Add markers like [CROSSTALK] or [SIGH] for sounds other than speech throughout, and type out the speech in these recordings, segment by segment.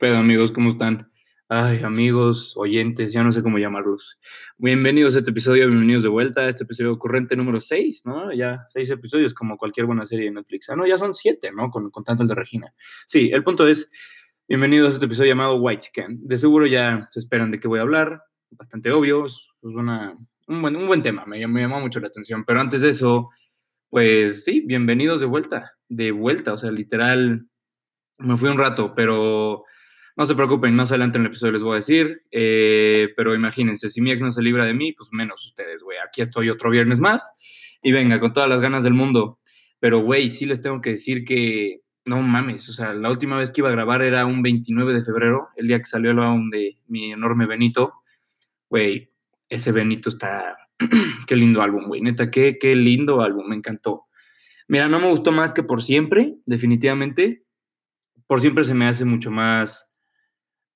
Pero amigos, ¿cómo están? Ay, amigos, oyentes, ya no sé cómo llamarlos. Bienvenidos a este episodio, bienvenidos de vuelta a este episodio ocurrente número 6, ¿no? Ya seis episodios como cualquier buena serie de Netflix. Ah, no, ya son siete, ¿no? Con, con tanto el de Regina. Sí, el punto es, bienvenidos a este episodio llamado White Scan. De seguro ya se esperan de qué voy a hablar, bastante obvio, es una, un, buen, un buen tema, me, me llamó mucho la atención. Pero antes de eso, pues sí, bienvenidos de vuelta, de vuelta, o sea, literal, me fui un rato, pero no se preocupen, más adelante en el episodio les voy a decir, eh, pero imagínense, si mi ex no se libra de mí, pues menos ustedes, güey, aquí estoy otro viernes más y venga, con todas las ganas del mundo, pero güey, sí les tengo que decir que, no mames, o sea, la última vez que iba a grabar era un 29 de febrero, el día que salió el álbum de mi enorme Benito, güey, ese Benito está [CLEARS THROAT] qué lindo álbum, güey. Neta, qué, qué lindo álbum, me encantó. Mira, no me gustó más que por siempre, definitivamente. Por siempre se me hace mucho más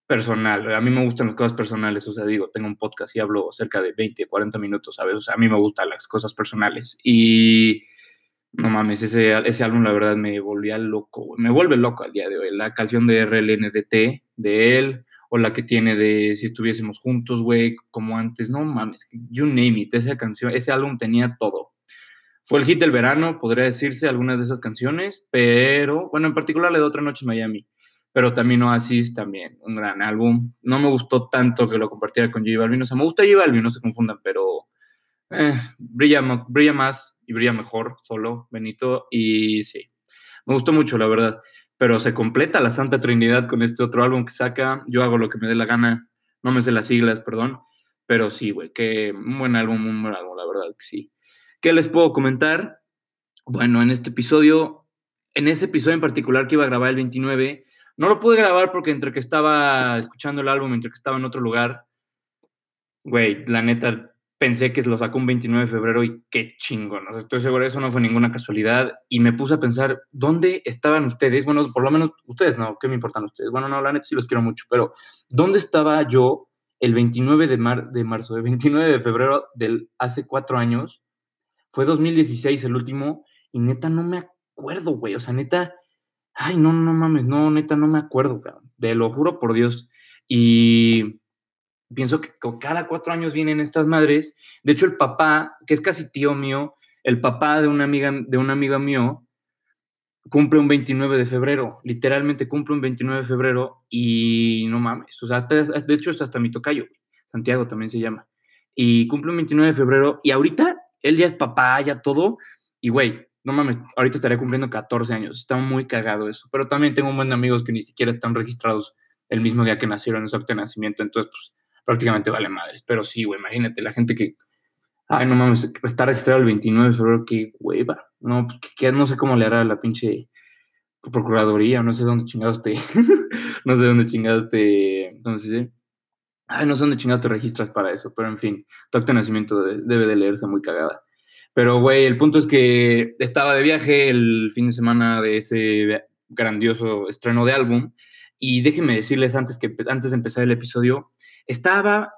personal. A mí me gustan las cosas personales, o sea, digo, tengo un podcast y hablo cerca de 20, 40 minutos, ¿sabes? O sea, a mí me gustan las cosas personales. Y no mames, ese, ese álbum la verdad me volvía loco, me vuelve loco al día de hoy. La canción de RLNDT de él, o la que tiene de Si estuviésemos juntos, güey, como antes, no mames, you name it, esa canción, ese álbum tenía todo. Fue el hit del verano, podría decirse, algunas de esas canciones, pero, bueno, en particular la de Otra Noche en Miami, pero también Oasis, también, un gran álbum. No me gustó tanto que lo compartiera con J Balvin, o sea, me gusta J Balvin, no se confundan, pero eh, brilla, brilla más y brilla mejor solo, Benito, y sí, me gustó mucho, la verdad pero se completa la Santa Trinidad con este otro álbum que saca. Yo hago lo que me dé la gana, no me sé las siglas, perdón, pero sí, güey, que buen álbum, un buen álbum, la verdad que sí. ¿Qué les puedo comentar? Bueno, en este episodio, en ese episodio en particular que iba a grabar el 29, no lo pude grabar porque entre que estaba escuchando el álbum, entre que estaba en otro lugar, güey, la neta, pensé que lo sacó un 29 de febrero y qué chingo, ¿no? Estoy seguro, eso no fue ninguna casualidad. Y me puse a pensar, ¿dónde estaban ustedes? Bueno, por lo menos ustedes, ¿no? ¿Qué me importan ustedes? Bueno, no, la neta sí los quiero mucho, pero ¿dónde estaba yo el 29 de, mar de marzo, el 29 de febrero del hace cuatro años? Fue 2016 el último y neta no me acuerdo, güey. O sea, neta, ay, no, no mames, no, neta no me acuerdo, cabrón. Te lo juro por Dios. Y pienso que cada cuatro años vienen estas madres. De hecho, el papá, que es casi tío mío, el papá de una amiga, de una amiga mío, cumple un 29 de febrero, literalmente cumple un 29 de febrero y no mames, o sea, de hecho es hasta mi tocayo, Santiago también se llama, y cumple un 29 de febrero y ahorita él ya es papá, ya todo, y güey, no mames, ahorita estaría cumpliendo 14 años, está muy cagado eso, pero también tengo un buen amigos que ni siquiera están registrados el mismo día que nacieron en su acta de nacimiento, entonces pues prácticamente vale madres. Pero sí, güey, imagínate la gente que, ay, no mames, está registrado el 29 de febrero, qué hueva. No, pues que, no sé cómo le hará la pinche procuraduría, no sé dónde chingados te, [LAUGHS] no sé dónde chingados te, entonces, ay, no sé dónde chingados te registras para eso, pero en fin, tu acta de nacimiento debe de leerse muy cagada. Pero, güey, el punto es que estaba de viaje el fin de semana de ese grandioso estreno de álbum. Y déjenme decirles antes, que, antes de empezar el episodio estaba,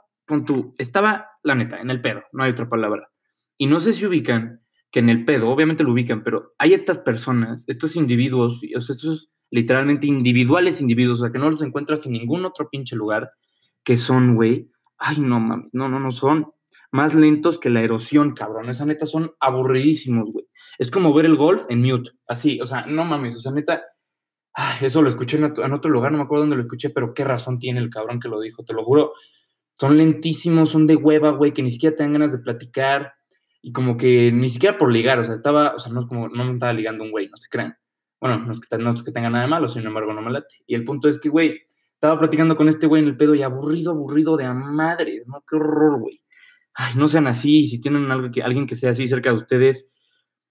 tu, estaba, la neta, en el pedo, no hay otra palabra. Y no sé si ubican que en el pedo, obviamente lo ubican, pero hay estas personas, estos individuos, o sea, estos literalmente individuales individuos, o sea, que no los encuentras en ningún otro pinche lugar, que son, güey, ay, no mames, no, no, no, son más lentos que la erosión, cabrón. Esa neta son aburridísimos, güey. Es como ver el golf en mute, así, o sea, no mames, o sea, neta, eso lo escuché en otro, lugar, no me acuerdo dónde lo escuché, pero qué razón tiene el cabrón que lo dijo, te lo juro. Son lentísimos, son de hueva, güey, que ni siquiera te ganas de platicar y como que ni siquiera por ligar, o sea, estaba, o sea, no es como, no me estaba ligando un güey, no se crean. Bueno, no es, que, no tenga nada de malo, sin embargo, no me late. Y el punto es que, güey, estaba platicando con este güey en el pedo y aburrido, aburrido de a madre, ¿no? Qué horror, güey. Ay, no sean así, si tienen algo que, alguien que sea así cerca de ustedes,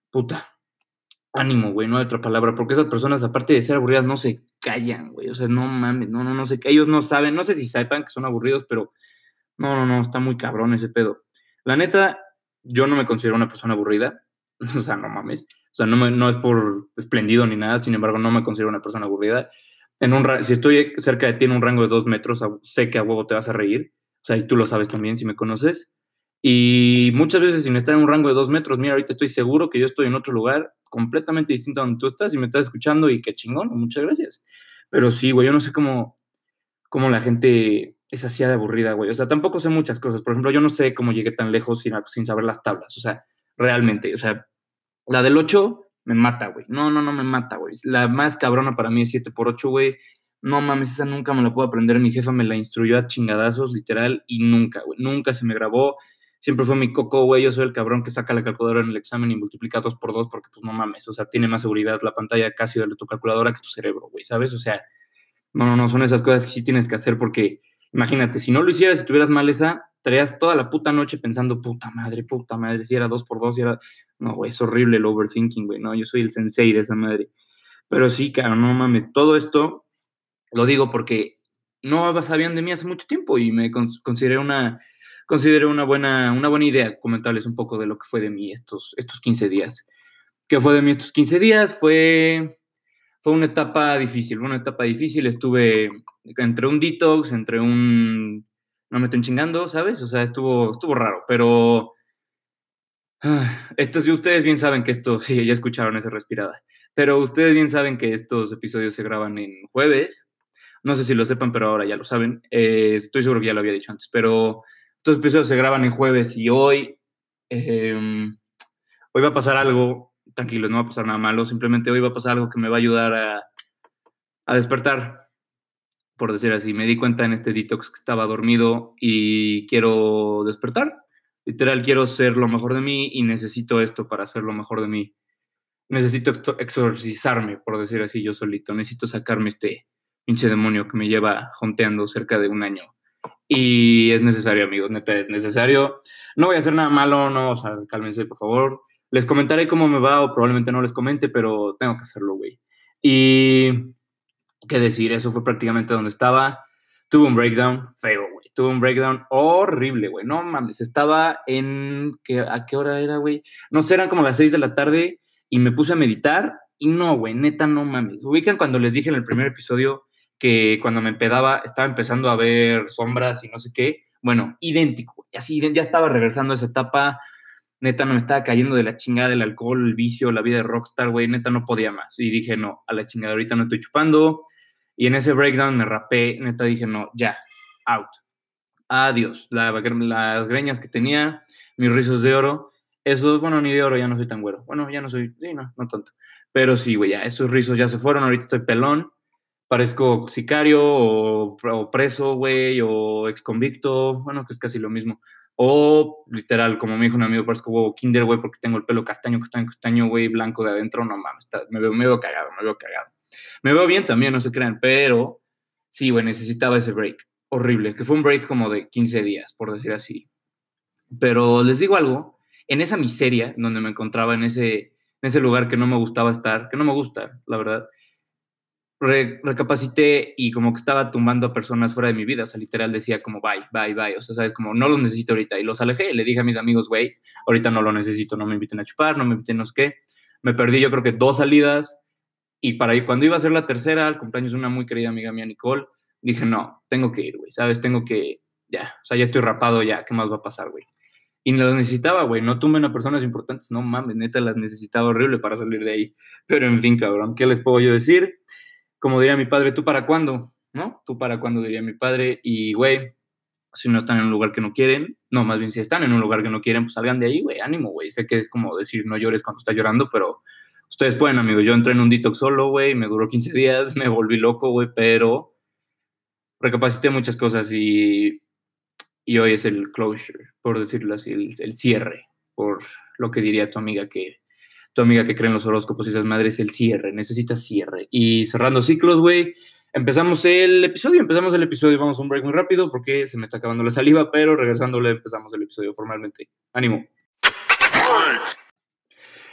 puta, ánimo, güey, no hay otra palabra, porque esas personas, aparte de ser aburridas, no se callan, güey, o sea, no mames, no, no, no sé, ellos no saben, no sé si sepan que son aburridos, pero no, no, no, está muy cabrón ese pedo. La neta, yo no me considero una persona aburrida, [LAUGHS] o sea, no mames, o sea, no, me, no es por esplendido ni nada, sin embargo, no me considero una persona aburrida. En un, si estoy cerca de ti en un rango de dos metros, sé que a huevo te vas a reír, o sea, y tú lo sabes también si me conoces. Y muchas veces sin estar en un rango de dos metros, mira, ahorita estoy seguro que yo estoy en otro lugar completamente distinto a donde tú estás y me estás escuchando y qué chingón, muchas gracias. Pero sí, güey, yo no sé cómo, cómo la gente es así de aburrida, güey. O sea, tampoco sé muchas cosas. Por ejemplo, yo no sé cómo llegué tan lejos sin, sin saber las tablas. O sea, realmente, o sea, la del 8 me mata, güey. No, no, no me mata, güey. La más cabrona para mí es 7 por 8, güey. No mames, esa nunca me la puedo aprender. Mi jefa me la instruyó a chingadazos, literal, y nunca, güey. Nunca se me grabó. Siempre fue mi coco, güey. Yo soy el cabrón que saca la calculadora en el examen y multiplica 2 por 2 porque, pues, no mames. O sea, tiene más seguridad la pantalla casi de tu calculadora que tu cerebro, güey, ¿sabes? O sea, no, no, no, son esas cosas que sí tienes que hacer porque, imagínate, si no lo hicieras, si tuvieras mal esa, estarías toda la puta noche pensando, puta madre, puta madre, si era 2 por 2 si era no, güey, es horrible el overthinking, güey, no, yo soy el sensei de esa madre. Pero sí, claro, no mames, todo esto lo digo porque no sabían de mí hace mucho tiempo y me consideré una, consideré una buena, una buena idea comentarles un poco de lo que fue de mí estos, estos 15 días. ¿Qué fue de mí estos 15 días? Fue, fue una etapa difícil, fue una etapa difícil. Estuve entre un detox, entre un... No me estén chingando, ¿sabes? O sea, estuvo, estuvo raro, pero [SIGHS] estos, ustedes bien saben que esto, [LAUGHS] sí, ya escucharon esa respirada, pero ustedes bien saben que estos episodios se graban en jueves. No sé si lo sepan, pero ahora ya lo saben. Eh, estoy seguro que ya lo había dicho antes, pero estos episodios se graban en jueves y hoy, em, hoy va a pasar algo, tranquilos, no va a pasar nada malo, simplemente hoy va a pasar algo que me va a ayudar a, a despertar, por decir así. Me di cuenta en este detox que estaba dormido y quiero despertar literal quiero ser lo mejor de mí y necesito esto para ser lo mejor de mí. Necesito exorcizarme, por decir así, yo solito. Necesito sacarme este pinche demonio que me lleva jonteando cerca de un año. Y es necesario, amigos, neta, es necesario. No voy a hacer nada malo, no, o sea, cálmense, por favor. Les comentaré cómo me va o probablemente no les comente, pero tengo que hacerlo, güey. Y qué decir, eso fue prácticamente donde estaba. Tuve un breakdown feo, güey tuve un breakdown horrible, güey. No mames, estaba en. ¿A qué hora era, güey? No sé, eran como las 6 de la tarde y me puse a meditar y no, güey, neta, no mames. Ubican cuando les dije en el primer episodio que cuando me empedaba estaba empezando a ver sombras y no sé qué. Bueno, idéntico, así ya estaba regresando a esa etapa. Neta, no me estaba cayendo de la chingada del alcohol, el vicio, la vida de rockstar, güey. Neta, no podía más. Y dije, no, a la chingada, ahorita no estoy chupando. Y en ese breakdown me rapé, neta, dije, no, ya, out adiós. las greñas que tenía, mis rizos de oro, esos, bueno, ni de oro, ya no soy tan güero. Bueno, ya no soy, sí, no, no tanto. Pero sí, güey, ya esos rizos ya se fueron, ahorita estoy pelón, parezco sicario o, preso, güey, o ex convicto, bueno, que es casi lo mismo. O literal, como me dijo un amigo, parezco huevo kinder, güey, porque tengo el pelo castaño, castaño, castaño, güey, blanco de adentro, no mames, me, veo, me veo cagado, me veo cagado. Me veo bien también, no se crean, pero sí, güey, necesitaba ese break horrible, que fue un break como de 15 días, por decir así. Pero les digo algo, en esa miseria donde me encontraba, en ese, en ese lugar que no me gustaba estar, que no me gusta, la verdad, recapacité y como que estaba tumbando a personas fuera de mi vida, o sea, literal decía como bye, bye, bye, o sea, sabes, como no los necesito ahorita y los alejé, le dije a mis amigos, güey, ahorita no lo necesito, no me inviten a chupar, no me inviten no sé qué, me perdí yo creo que dos salidas y para ir, cuando iba a ser la tercera, al cumpleaños de una muy querida amiga mía, Nicole, dije, no, tengo que ir, güey, ¿sabes? Tengo que, ya, o sea, ya estoy rapado, ya, ¿qué más va a pasar, güey? Y lo necesitaba, güey, no tumben a personas importantes, no mames, neta, las necesitaba horrible para salir de ahí. Pero en fin, cabrón, ¿qué les puedo yo decir? Como diría mi padre, ¿tú para cuándo? ¿No? ¿Tú para cuándo? Diría mi padre. Y, güey, si no están en un lugar que no quieren, no, más bien si están en un lugar que no quieren, pues salgan de ahí, güey, ánimo, güey. Sé que es como decir no llores cuando estás llorando, pero ustedes pueden, amigos. Yo entré en un detox solo, güey, me duró 15 días, [LAUGHS] me volví loco, güey, pero recapacité muchas cosas y, y, hoy es el closure, por decirlo así, el, cierre, por lo que diría tu amiga que tu amiga que cree en los horóscopos y esas madres, el cierre, necesita cierre. Y cerrando ciclos, güey, empezamos el episodio, empezamos el episodio, vamos a un break muy rápido porque se me está acabando la saliva, pero regresándole empezamos el episodio formalmente. Ánimo.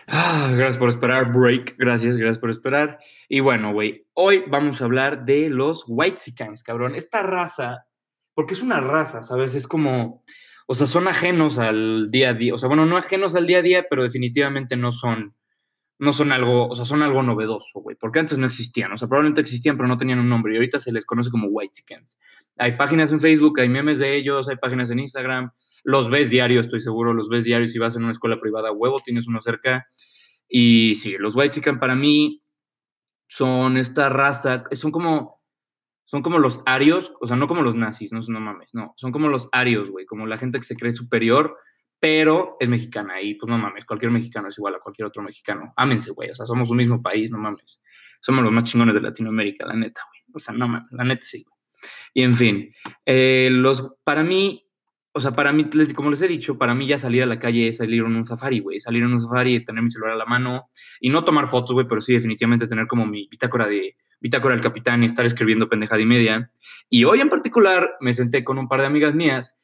Ah, gracias por esperar, break. Gracias, gracias por esperar. Y bueno, güey, hoy vamos a hablar de los Whitesicans, cabrón. Esta raza, porque es una raza, ¿sabes? Es como, o sea, son ajenos al día a día. O sea, bueno, no ajenos al día a día, pero definitivamente no son, no son algo, o sea, son algo novedoso, güey. Porque antes no existían. O sea, probablemente existían, pero no tenían un nombre. Y ahorita se les conoce como Whitesicans. Hay páginas en Facebook, hay memes de ellos, hay páginas en Instagram los ves diario, estoy seguro, los ves diario si vas en una escuela privada, huevo, tienes uno cerca. Y sí, los White Chicken para mí son esta raza, son como, son como los arios, o sea, no como los nazis, no, no mames, no, son como los arios, güey, como la gente que se cree superior, pero es mexicana y pues no mames, cualquier mexicano es igual a cualquier otro mexicano. Ámense, güey, o sea, somos un mismo país, no mames. Somos los más chingones de Latinoamérica, la neta, güey. O sea, no mames, la neta sí. Y en fin, eh, los, para mí, o sea, para mí, como les he dicho, para mí ya salir a la calle es salir en un safari, güey. Salir en un safari tener mi celular a la mano y no tomar fotos, güey, pero sí definitivamente tener como mi bitácora de bitácora del capitán y estar escribiendo pendejada y media. Y hoy en particular me senté con un par de amigas mías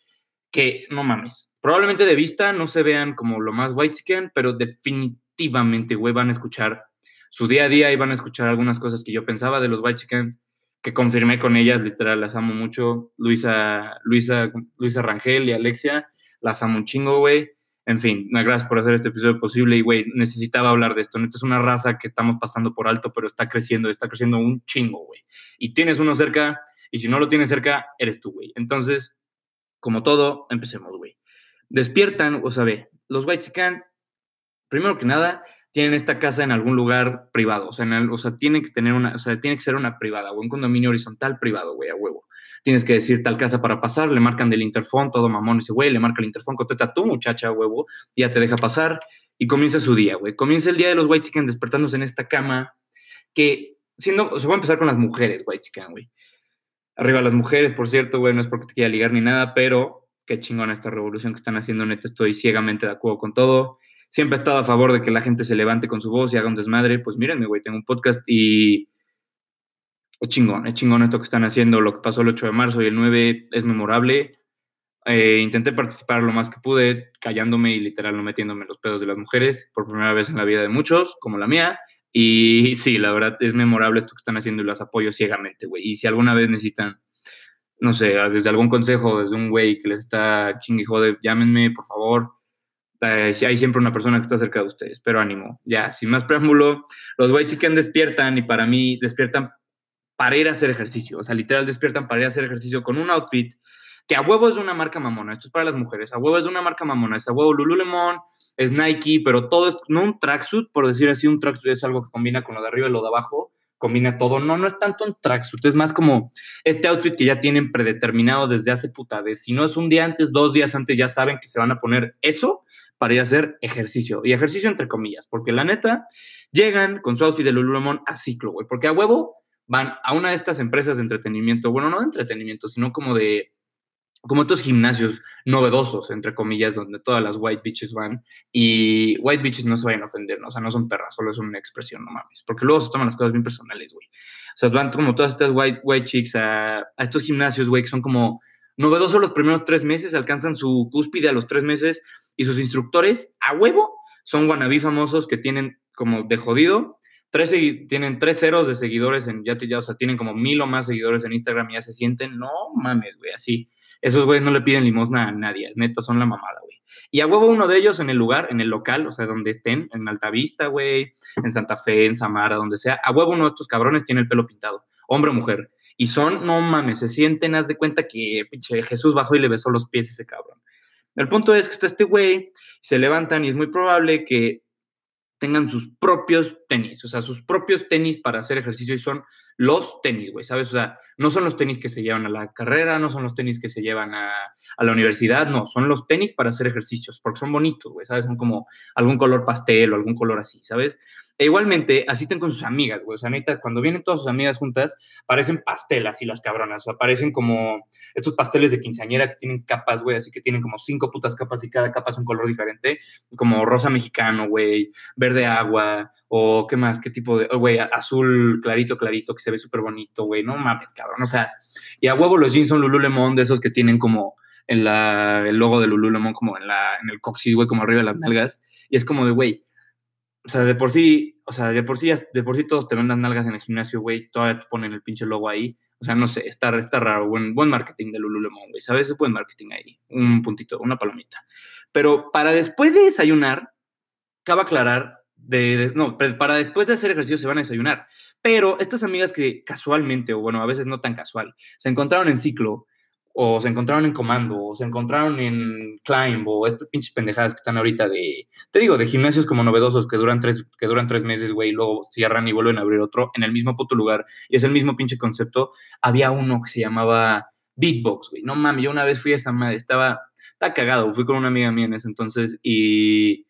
que, no mames, probablemente de vista no se vean como lo más white chicken, pero definitivamente, güey, van a escuchar su día a día y van a escuchar algunas cosas que yo pensaba de los white chickens que confirmé con ellas, literal, las amo mucho. Luisa, Luisa, Luisa Rangel y Alexia, las amo un chingo, güey. En fin, gracias por hacer este episodio posible y, güey, necesitaba hablar de esto. Neta es una raza que estamos pasando por alto, pero está creciendo, está creciendo un chingo, güey. Y tienes uno cerca, y si no lo tienes cerca, eres tú, güey. Entonces, como todo, empecemos, güey. Despiertan, o sea, ve, los White Chickens, primero que nada, tienen esta casa en algún lugar privado, o sea, tiene que tener una, o sea, tiene que ser una privada, o un condominio horizontal privado, güey, a huevo. Tienes que decir tal casa para pasar, le marcan del interfón, todo mamón ese güey, le marca el interfón, contesta tu muchacha, huevo, y ya te deja pasar, y comienza su día, güey. Comienza el día de los White Chickens despertándose en esta cama, que siendo, o sea, voy a empezar con las mujeres White Chicken, güey. Arriba las mujeres, por cierto, güey, no es porque te quiera ligar ni nada, pero qué chingona esta revolución que están haciendo, neta, estoy ciegamente de acuerdo con todo siempre he estado a favor de que la gente se levante con su voz y haga un desmadre. Pues mírenme, güey, tengo un podcast y es chingón, es chingón esto que están haciendo. Lo que pasó el 8 de marzo y el 9 es memorable. Eh, intenté participar lo más que pude, callándome y literal no metiéndome en los pedos de las mujeres por primera vez en la vida de muchos, como la mía. Y sí, la verdad es memorable esto que están haciendo y las apoyo ciegamente, güey. Y si alguna vez necesitan, no sé, desde algún consejo, desde un güey que les está chingue jode, llámenme, por favor hay siempre una persona que está cerca de ustedes, pero ánimo. Ya, sin más preámbulo, los White Chicken despiertan y para mí despiertan para ir a hacer ejercicio. O sea, literal despiertan para ir a hacer ejercicio con un outfit que a huevo es de una marca mamona. Esto es para las mujeres. A huevo es de una marca mamona. Es a huevo Lululemon, es Nike, pero todo es, no un tracksuit, por decir así, un tracksuit es algo que combina con lo de arriba y lo de abajo. Combina todo. No, no es tanto un tracksuit. Es más como este outfit que ya tienen predeterminado desde hace puta vez. Si no es un día antes, dos días antes, ya saben que se van a poner eso para ir a hacer ejercicio. Y ejercicio entre comillas, porque la neta, llegan con su outfit de Lululemon a ciclo, güey. Porque a huevo van a una de estas empresas de entretenimiento, bueno, no de entretenimiento, sino como de, como estos gimnasios novedosos, entre comillas, donde todas las white bitches van. Y white bitches no se vayan a ofender, ¿no? o sea, no son perras, solo es una expresión, no mames. Porque luego se toman las cosas bien personales, güey. O sea, van como todas estas white, white chicks a, a estos gimnasios, güey, que son como novedosos los primeros tres meses, alcanzan su cúspide a los tres meses y sus instructores a huevo son wannabe famosos que tienen como de jodido. Tres, tienen tres ceros de seguidores en, ya, ya, o sea, tienen como mil o más seguidores en Instagram y ya se sienten, no mames, güey, así. Esos güeyes no le piden limosna a nadie, neta, son la mamada, güey. Y a huevo uno de ellos en el lugar, en el local, o sea, donde estén, en Altavista, güey, en Santa Fe, en Samara, donde sea, a huevo uno de estos cabrones tiene el pelo pintado, hombre o mujer. Y son, no mames, se sienten, haz de cuenta que pinche Jesús bajó y le besó los pies a ese cabrón. El punto es que está este güey, se levantan y es muy probable que tengan sus propios tenis, o sea, sus propios tenis para hacer ejercicio y son los tenis, güey, ¿sabes? O sea, no son los tenis que se llevan a la carrera, no son los tenis que se llevan a, la universidad, no, son los tenis para hacer ejercicios, porque son bonitos, güey, ¿sabes? Son como algún color pastel o algún color así, ¿sabes? E igualmente asisten con sus amigas, güey, o sea, neta, cuando vienen todas sus amigas juntas, parecen pastelas y las cabronas, o sea, parecen como estos pasteles de quinceañera que tienen capas, güey, así que tienen como cinco putas capas y cada capa es un color diferente, como rosa mexicano, güey, verde agua, o qué más, qué tipo de, güey, azul clarito, clarito, que se ve súper bonito, güey, no mames, cabrón, o sea, y a huevo los jeans son Lululemon, de esos que tienen como en la, el logo de Lululemon como en, la, en el coxis, güey, como arriba de las nalgas, y es como de, güey, o sea, de por sí, o sea, de por sí, de por sí todos te ven las nalgas en el gimnasio, güey, todavía te ponen el pinche logo ahí, o sea, no sé, está, está raro, buen, buen marketing de Lululemon, güey, ¿sabes? Buen marketing ahí, un puntito, una palomita. Pero para después de desayunar, cabe aclarar no, para después de hacer ejercicio se van a desayunar. Pero estas amigas que casualmente, o bueno, a veces no tan casual, se encontraron en ciclo, o se encontraron en Comando, o se encontraron en Climb, o estas pinches pendejadas que están ahorita de, te digo, de gimnasios como novedosos que duran tres, que duran tres meses, güey, y luego cierran y vuelven a abrir otro en el mismo puto lugar, y es el mismo pinche concepto. Había uno que se llamaba Beatbox, güey, no mames, yo una vez fui a esa madre, estaba, estaba cagado, fui con una amiga mía en ese entonces, y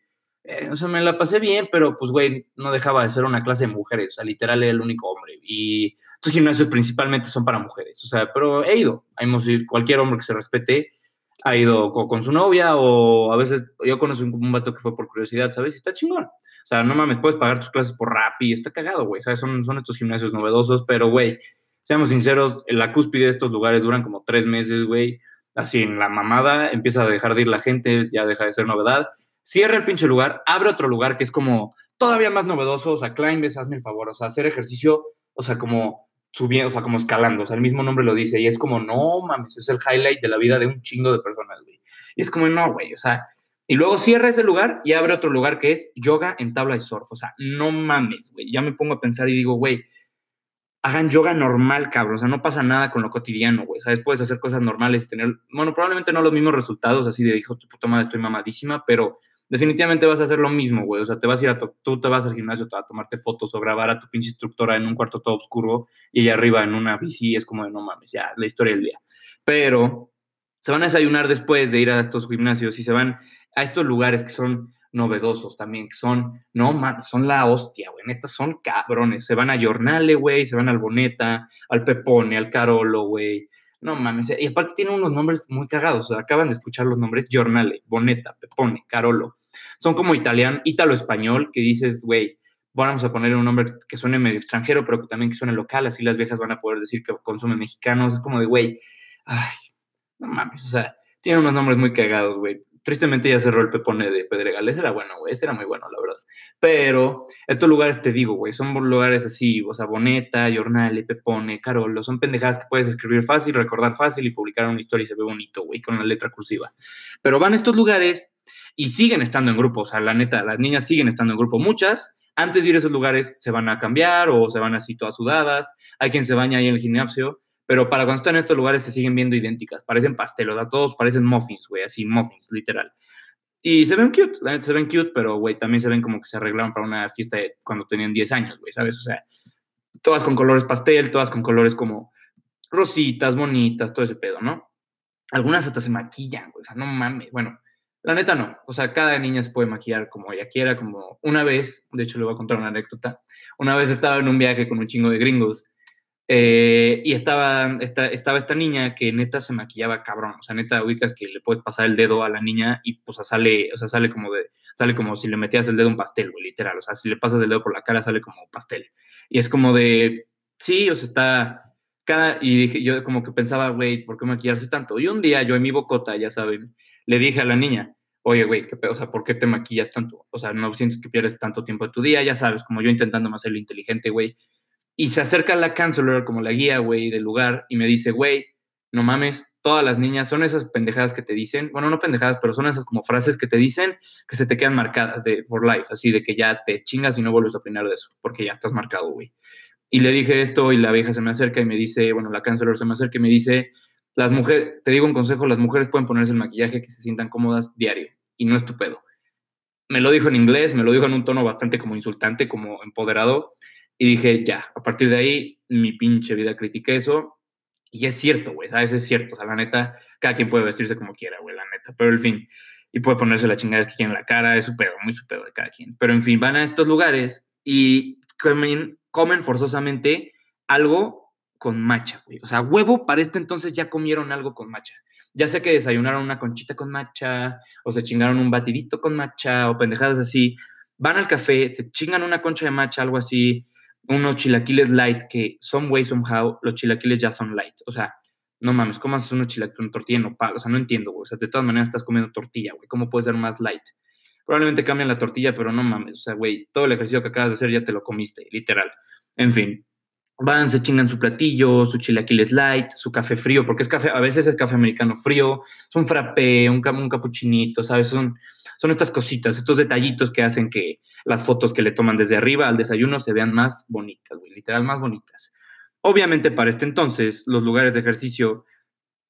eh, o sea, me la pasé bien, pero pues, güey, no dejaba de ser una clase de mujeres, o sea, literal era el único hombre. Y estos gimnasios principalmente son para mujeres, o sea, pero he ido, hemos ido, cualquier hombre que se respete ha ido con, su novia o a veces yo conozco un, un vato que fue por curiosidad, ¿sabes? Y está chingón. O sea, no mames, puedes pagar tus clases por y está cagado, güey, ¿sabes? Son, son estos gimnasios novedosos, pero, güey, seamos sinceros, la cúspide de estos lugares duran como tres meses, güey. Así en la mamada empieza a dejar de ir la gente, ya deja de ser novedad cierra el pinche lugar, abre otro lugar que es como todavía más novedoso, o sea, climbes, hazme el favor, o sea, hacer ejercicio, o sea, como subiendo, o sea, como escalando, o sea, el mismo nombre lo dice, y es como, no mames, es el highlight de la vida de un chingo de personas, güey. Y es como, no, güey, o sea, y luego cierra ese lugar y abre otro lugar que es yoga en tabla de surf, o sea, no mames, güey, ya me pongo a pensar y digo, güey, hagan yoga normal, cabrón. O sea, no pasa nada con lo cotidiano, güey. ¿Sabes? Puedes hacer cosas normales y tener, bueno, probablemente no los mismos resultados, así de dijo tu puta madre, estoy mamadísima, pero definitivamente vas a hacer lo mismo, güey. O sea, te vas a ir a, tú te vas al gimnasio a tomarte fotos o grabar a tu pinche instructora en un cuarto todo oscuro y ella arriba en una bici es como de no mames, ya, la historia del día. Pero se van a desayunar después de ir a estos gimnasios y se van a estos lugares que son novedosos también, que son, no mames, son la hostia, güey, neta, son cabrones. Se van a Jornale, güey, se van al Boneta, al Pepone, al Carolo, güey, no mames, y aparte tiene unos nombres muy cagados. acaban de escuchar los nombres: Giornale, Boneta, Pepone, Carolo. Son como italiano, ítalo-español, que dices, güey, vamos a ponerle un nombre que suene medio extranjero, pero que también que suene local. Así las viejas van a poder decir que consumen mexicanos. Es como de, güey, ay, no mames, o sea, tiene unos nombres muy cagados, güey. Tristemente ya cerró el Pepone de Pedregal. Ese era bueno, güey. Ese era muy bueno, la verdad. Pero estos lugares, te digo, güey, son lugares así, o sea, Boneta, Jornale, Pepone, Carolo, son pendejadas que puedes escribir fácil, recordar fácil y publicar una historia y se ve bonito, güey, con la letra cursiva. Pero van a estos lugares y siguen estando en grupo, o sea, la neta, las niñas siguen estando en grupo. Muchas, antes de ir a esos lugares, se van a cambiar o se van así todas sudadas. Hay quien se baña ahí en el gimnasio, pero para cuando están en estos lugares se siguen viendo idénticas. Parecen pastelos, a todos parecen muffins, güey, así muffins, literal. Y se ven cute, la se ven cute, pero, güey, también se ven como que se arreglaron para una fiesta de cuando tenían 10 años, güey, ¿sabes? O sea, todas con colores pastel, todas con colores como rositas, bonitas, todo ese pedo, ¿no? Algunas hasta se maquillan, güey, o sea, no mames. Bueno, la neta no. O sea, cada niña se puede maquillar como ella quiera, como una vez, de hecho le voy a contar una anécdota. Una vez estaba en un viaje con un chingo de gringos eh, y estaba esta, estaba esta niña que neta se maquillaba cabrón. O sea, neta ubicas que le puedes pasar el dedo a la niña y pues sale, o sea, sale como de, sale como si le metías el dedo un pastel, güey, literal. O sea, si le pasas el dedo por la cara, sale como pastel. Y es como de, sí, o sea, está cada, y dije, yo como que pensaba, güey, ¿por qué maquillarse tanto? Y un día yo en mi bocota, ya saben, le dije a la niña, oye, güey, ¿qué O sea, ¿por qué te maquillas tanto? O sea, no sientes que pierdes tanto tiempo de tu día, ya sabes, como yo intentando más ser inteligente, güey y se acerca la counselor, como la guía, güey, del lugar, y me dice, güey, no mames, todas las niñas son esas pendejadas que te dicen, bueno, no pendejadas, pero son esas como frases que te dicen que se te quedan marcadas de for life, así de que ya te chingas y no vuelves a opinar de eso, porque ya estás marcado, güey. Y le dije esto y la vieja se me acerca y me dice, bueno, la counselor se me acerca y me dice, las mujeres, te digo un consejo, las mujeres pueden ponerse el maquillaje que se sientan cómodas diario y no es tu pedo. Me lo dijo en inglés, me lo dijo en un tono bastante como insultante, como empoderado, y dije, ya, a partir de ahí, mi pinche vida critiqué eso. Y es cierto, güey, ¿sabes? Es cierto. O sea, la neta, cada quien puede vestirse como quiera, güey, la neta. Pero en fin, y puede ponerse la chingada que quiere en la cara, es su pedo, muy su pedo de cada quien. Pero en fin, van a estos lugares y comen, comen forzosamente algo con matcha, güey. O sea, huevo, para este entonces ya comieron algo con matcha. Ya sé que desayunaron una conchita con matcha, o se chingaron un batidito con matcha, o pendejadas así. Van al café, se chingan una concha de matcha, algo así, unos chilaquiles light que some way, somehow, los chilaquiles ya son light. O sea, no mames, ¿cómo haces unos chilaquiles con tortilla no O sea, no entiendo, güey. O sea, de todas maneras estás comiendo tortilla, güey. ¿Cómo puede ser más light? Probablemente cambian la tortilla, pero no mames. O sea, güey, todo el ejercicio que acabas de hacer ya te lo comiste, literal. En fin, van, se chingan su platillo, su chilaquiles light, su café frío, porque es café, a veces es café americano frío, es un frappé, un, un capuchinito, ¿sabes? Son, son estas cositas, estos detallitos que hacen que las fotos que le toman desde arriba al desayuno se vean más bonitas, güey, literal más bonitas. Obviamente para este entonces los lugares de ejercicio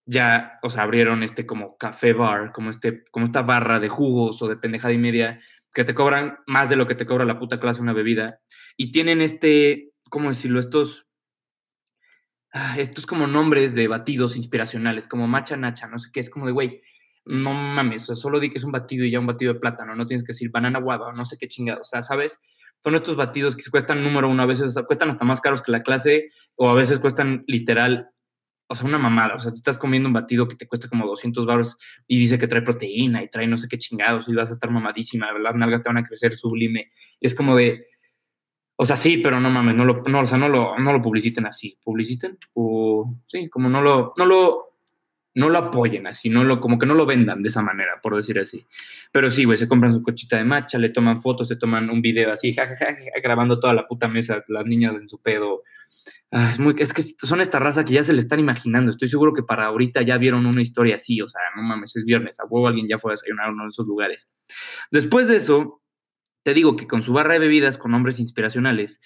ya, o sea, abrieron este como café bar, como, este, como esta barra de jugos o de pendejada y media, que te cobran más de lo que te cobra la puta clase una bebida. Y tienen este, ¿cómo decirlo? Estos, ah, estos como nombres de batidos inspiracionales, como macha nacha, no sé qué, es como de, güey, no mames, o sea, solo di que es un batido y ya un batido de plátano, no tienes que decir banana guava o no sé qué chingado, o sea, ¿sabes? Son estos batidos que cuestan número uno, a veces cuestan hasta más caros que la clase o a veces cuestan literal o sea, una mamada. O sea, tú estás comiendo un batido que te cuesta como 200 baros y dice que trae proteína y trae no sé qué chingados y vas a estar mamadísima, las nalgas te van a crecer sublime. Y es como de, o sea, sí, pero no mames, no lo, no, o sea, no lo, no lo publiciten así. Publiciten, o sí, como no lo, no lo, no lo apoyen así, no lo, como que no lo vendan de esa manera, por decir así. Pero sí, güey, se compran su cochita de matcha, le toman fotos, se toman un video así, jajaja, grabando toda la puta mesa, las niñas en su pedo es, muy, es que son esta raza que ya se le están imaginando. Estoy seguro que para ahorita ya vieron una historia así. O sea, no mames, es viernes. A huevo alguien ya fue a desayunar a uno de esos lugares. Después de eso, te digo que con su barra de bebidas con nombres inspiracionales,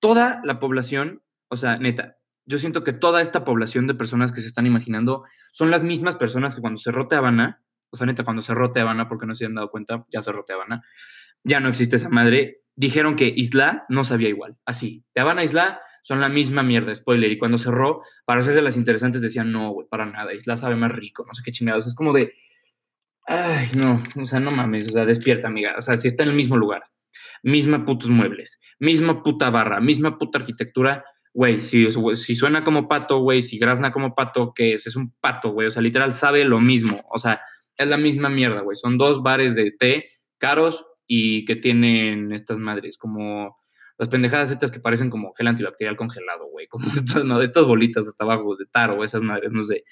toda la población, o sea, neta, yo siento que toda esta población de personas que se están imaginando son las mismas personas que cuando cerró Habana, o sea, neta, cuando cerró Habana, porque no se han dado cuenta, ya cerró Habana, ya no existe esa madre, dijeron que Isla no sabía igual. Así, Te Habana Isla son la misma mierda, spoiler. Y cuando cerró, para hacerse las interesantes decían, no, güey, para nada, Isla sabe más rico, no sé qué chingados. Es como de, ay, no, o sea, no mames, o sea, despierta, amiga. O sea, si está en el mismo lugar, misma putos muebles, misma puta barra, misma puta arquitectura, güey, si, suena como pato, güey, si grazna como pato, ¿qué es? Es un pato, güey, o sea, literal sabe lo mismo, o sea, es la misma mierda, güey. Son dos bares de té caros y que tienen estas madres, como las pendejadas estas que parecen como gel antibacterial congelado, güey, como [LAUGHS] estas, ¿no? estas bolitas hasta abajo de taro, esas madres, no sé.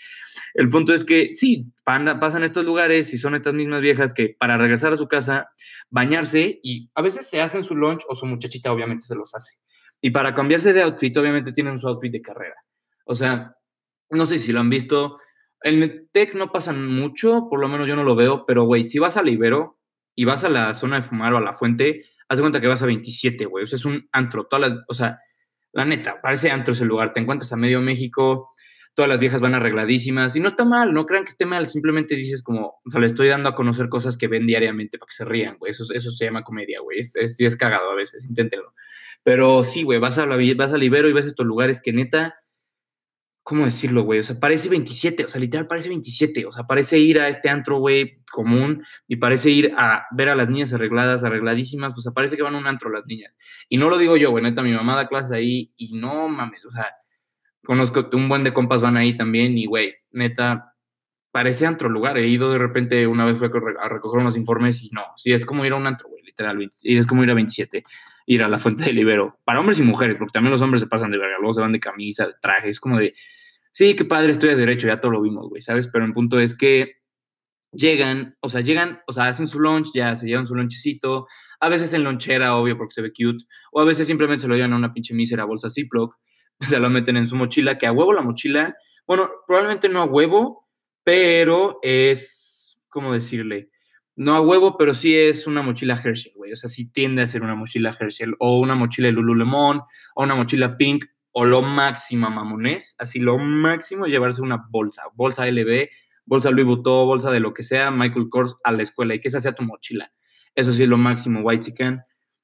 El punto es que sí, pasan estos lugares y son estas mismas viejas que para regresar a su casa, bañarse y a veces se hacen su lunch o su muchachita obviamente se los hace. Y para cambiarse de outfit, obviamente tienen su outfit de carrera. O sea, no sé si lo han visto. En el tech no pasan mucho, por lo menos yo no lo veo, pero güey, si vas al Ibero y vas a la zona de fumar o a la fuente, haz de cuenta que vas a 27, güey. O sea, es un antro. o sea, la neta, parece antro ese lugar. Te encuentras a medio México, todas las viejas van arregladísimas. Y no está mal, no crean que esté mal. Simplemente dices como, o sea, le estoy dando a conocer cosas que ven diariamente para que se rían, güey. Eso, eso se llama comedia, güey. Es, es, cagado a veces, inténtenlo. Pero sí, güey, vas a, vas a Libero y ves estos lugares que neta ¿cómo decirlo, güey? O sea, parece 27, o sea, literal parece 27, o sea, parece ir a este antro, güey, común, y parece ir a ver a las niñas arregladas, arregladísimas, pues parece que van a un antro las niñas. Y no lo digo yo, güey, neta, mi mamá da clase ahí, y no mames, o sea, conozco un buen de compas van ahí también, y güey, neta, parece antro lugar. He ido de repente, una vez fue a recoger unos informes, y no, sí, es como ir a un antro, güey, literal, y es como ir a 27 ir a la fuente de Libero, para hombres y mujeres, porque también los hombres se pasan de verga, luego se van de camisa, de traje, es como de, sí, qué padre, de derecho, ya todo lo vimos, güey, ¿sabes? Pero el punto es que llegan, o sea, llegan, o sea, hacen su lunch, ya se llevan su lonchecito, a veces en lonchera, obvio, porque se ve cute, o a veces simplemente se lo llevan a una pinche mísera bolsa Ziploc, [LAUGHS] se lo meten en su mochila, que a huevo la mochila, bueno, probablemente no a huevo, pero es, ¿cómo decirle? No a huevo, pero sí es una mochila Herschel, güey. O sea, sí tiende a ser una mochila Herschel o una mochila Lululemon o una mochila Pink o lo máximo mamonés, así lo máximo llevarse una bolsa, bolsa LB, bolsa Louis Vuitton, bolsa de lo que sea, Michael Kors a la escuela y que esa sea tu mochila. Eso sí es lo máximo, White Chicken.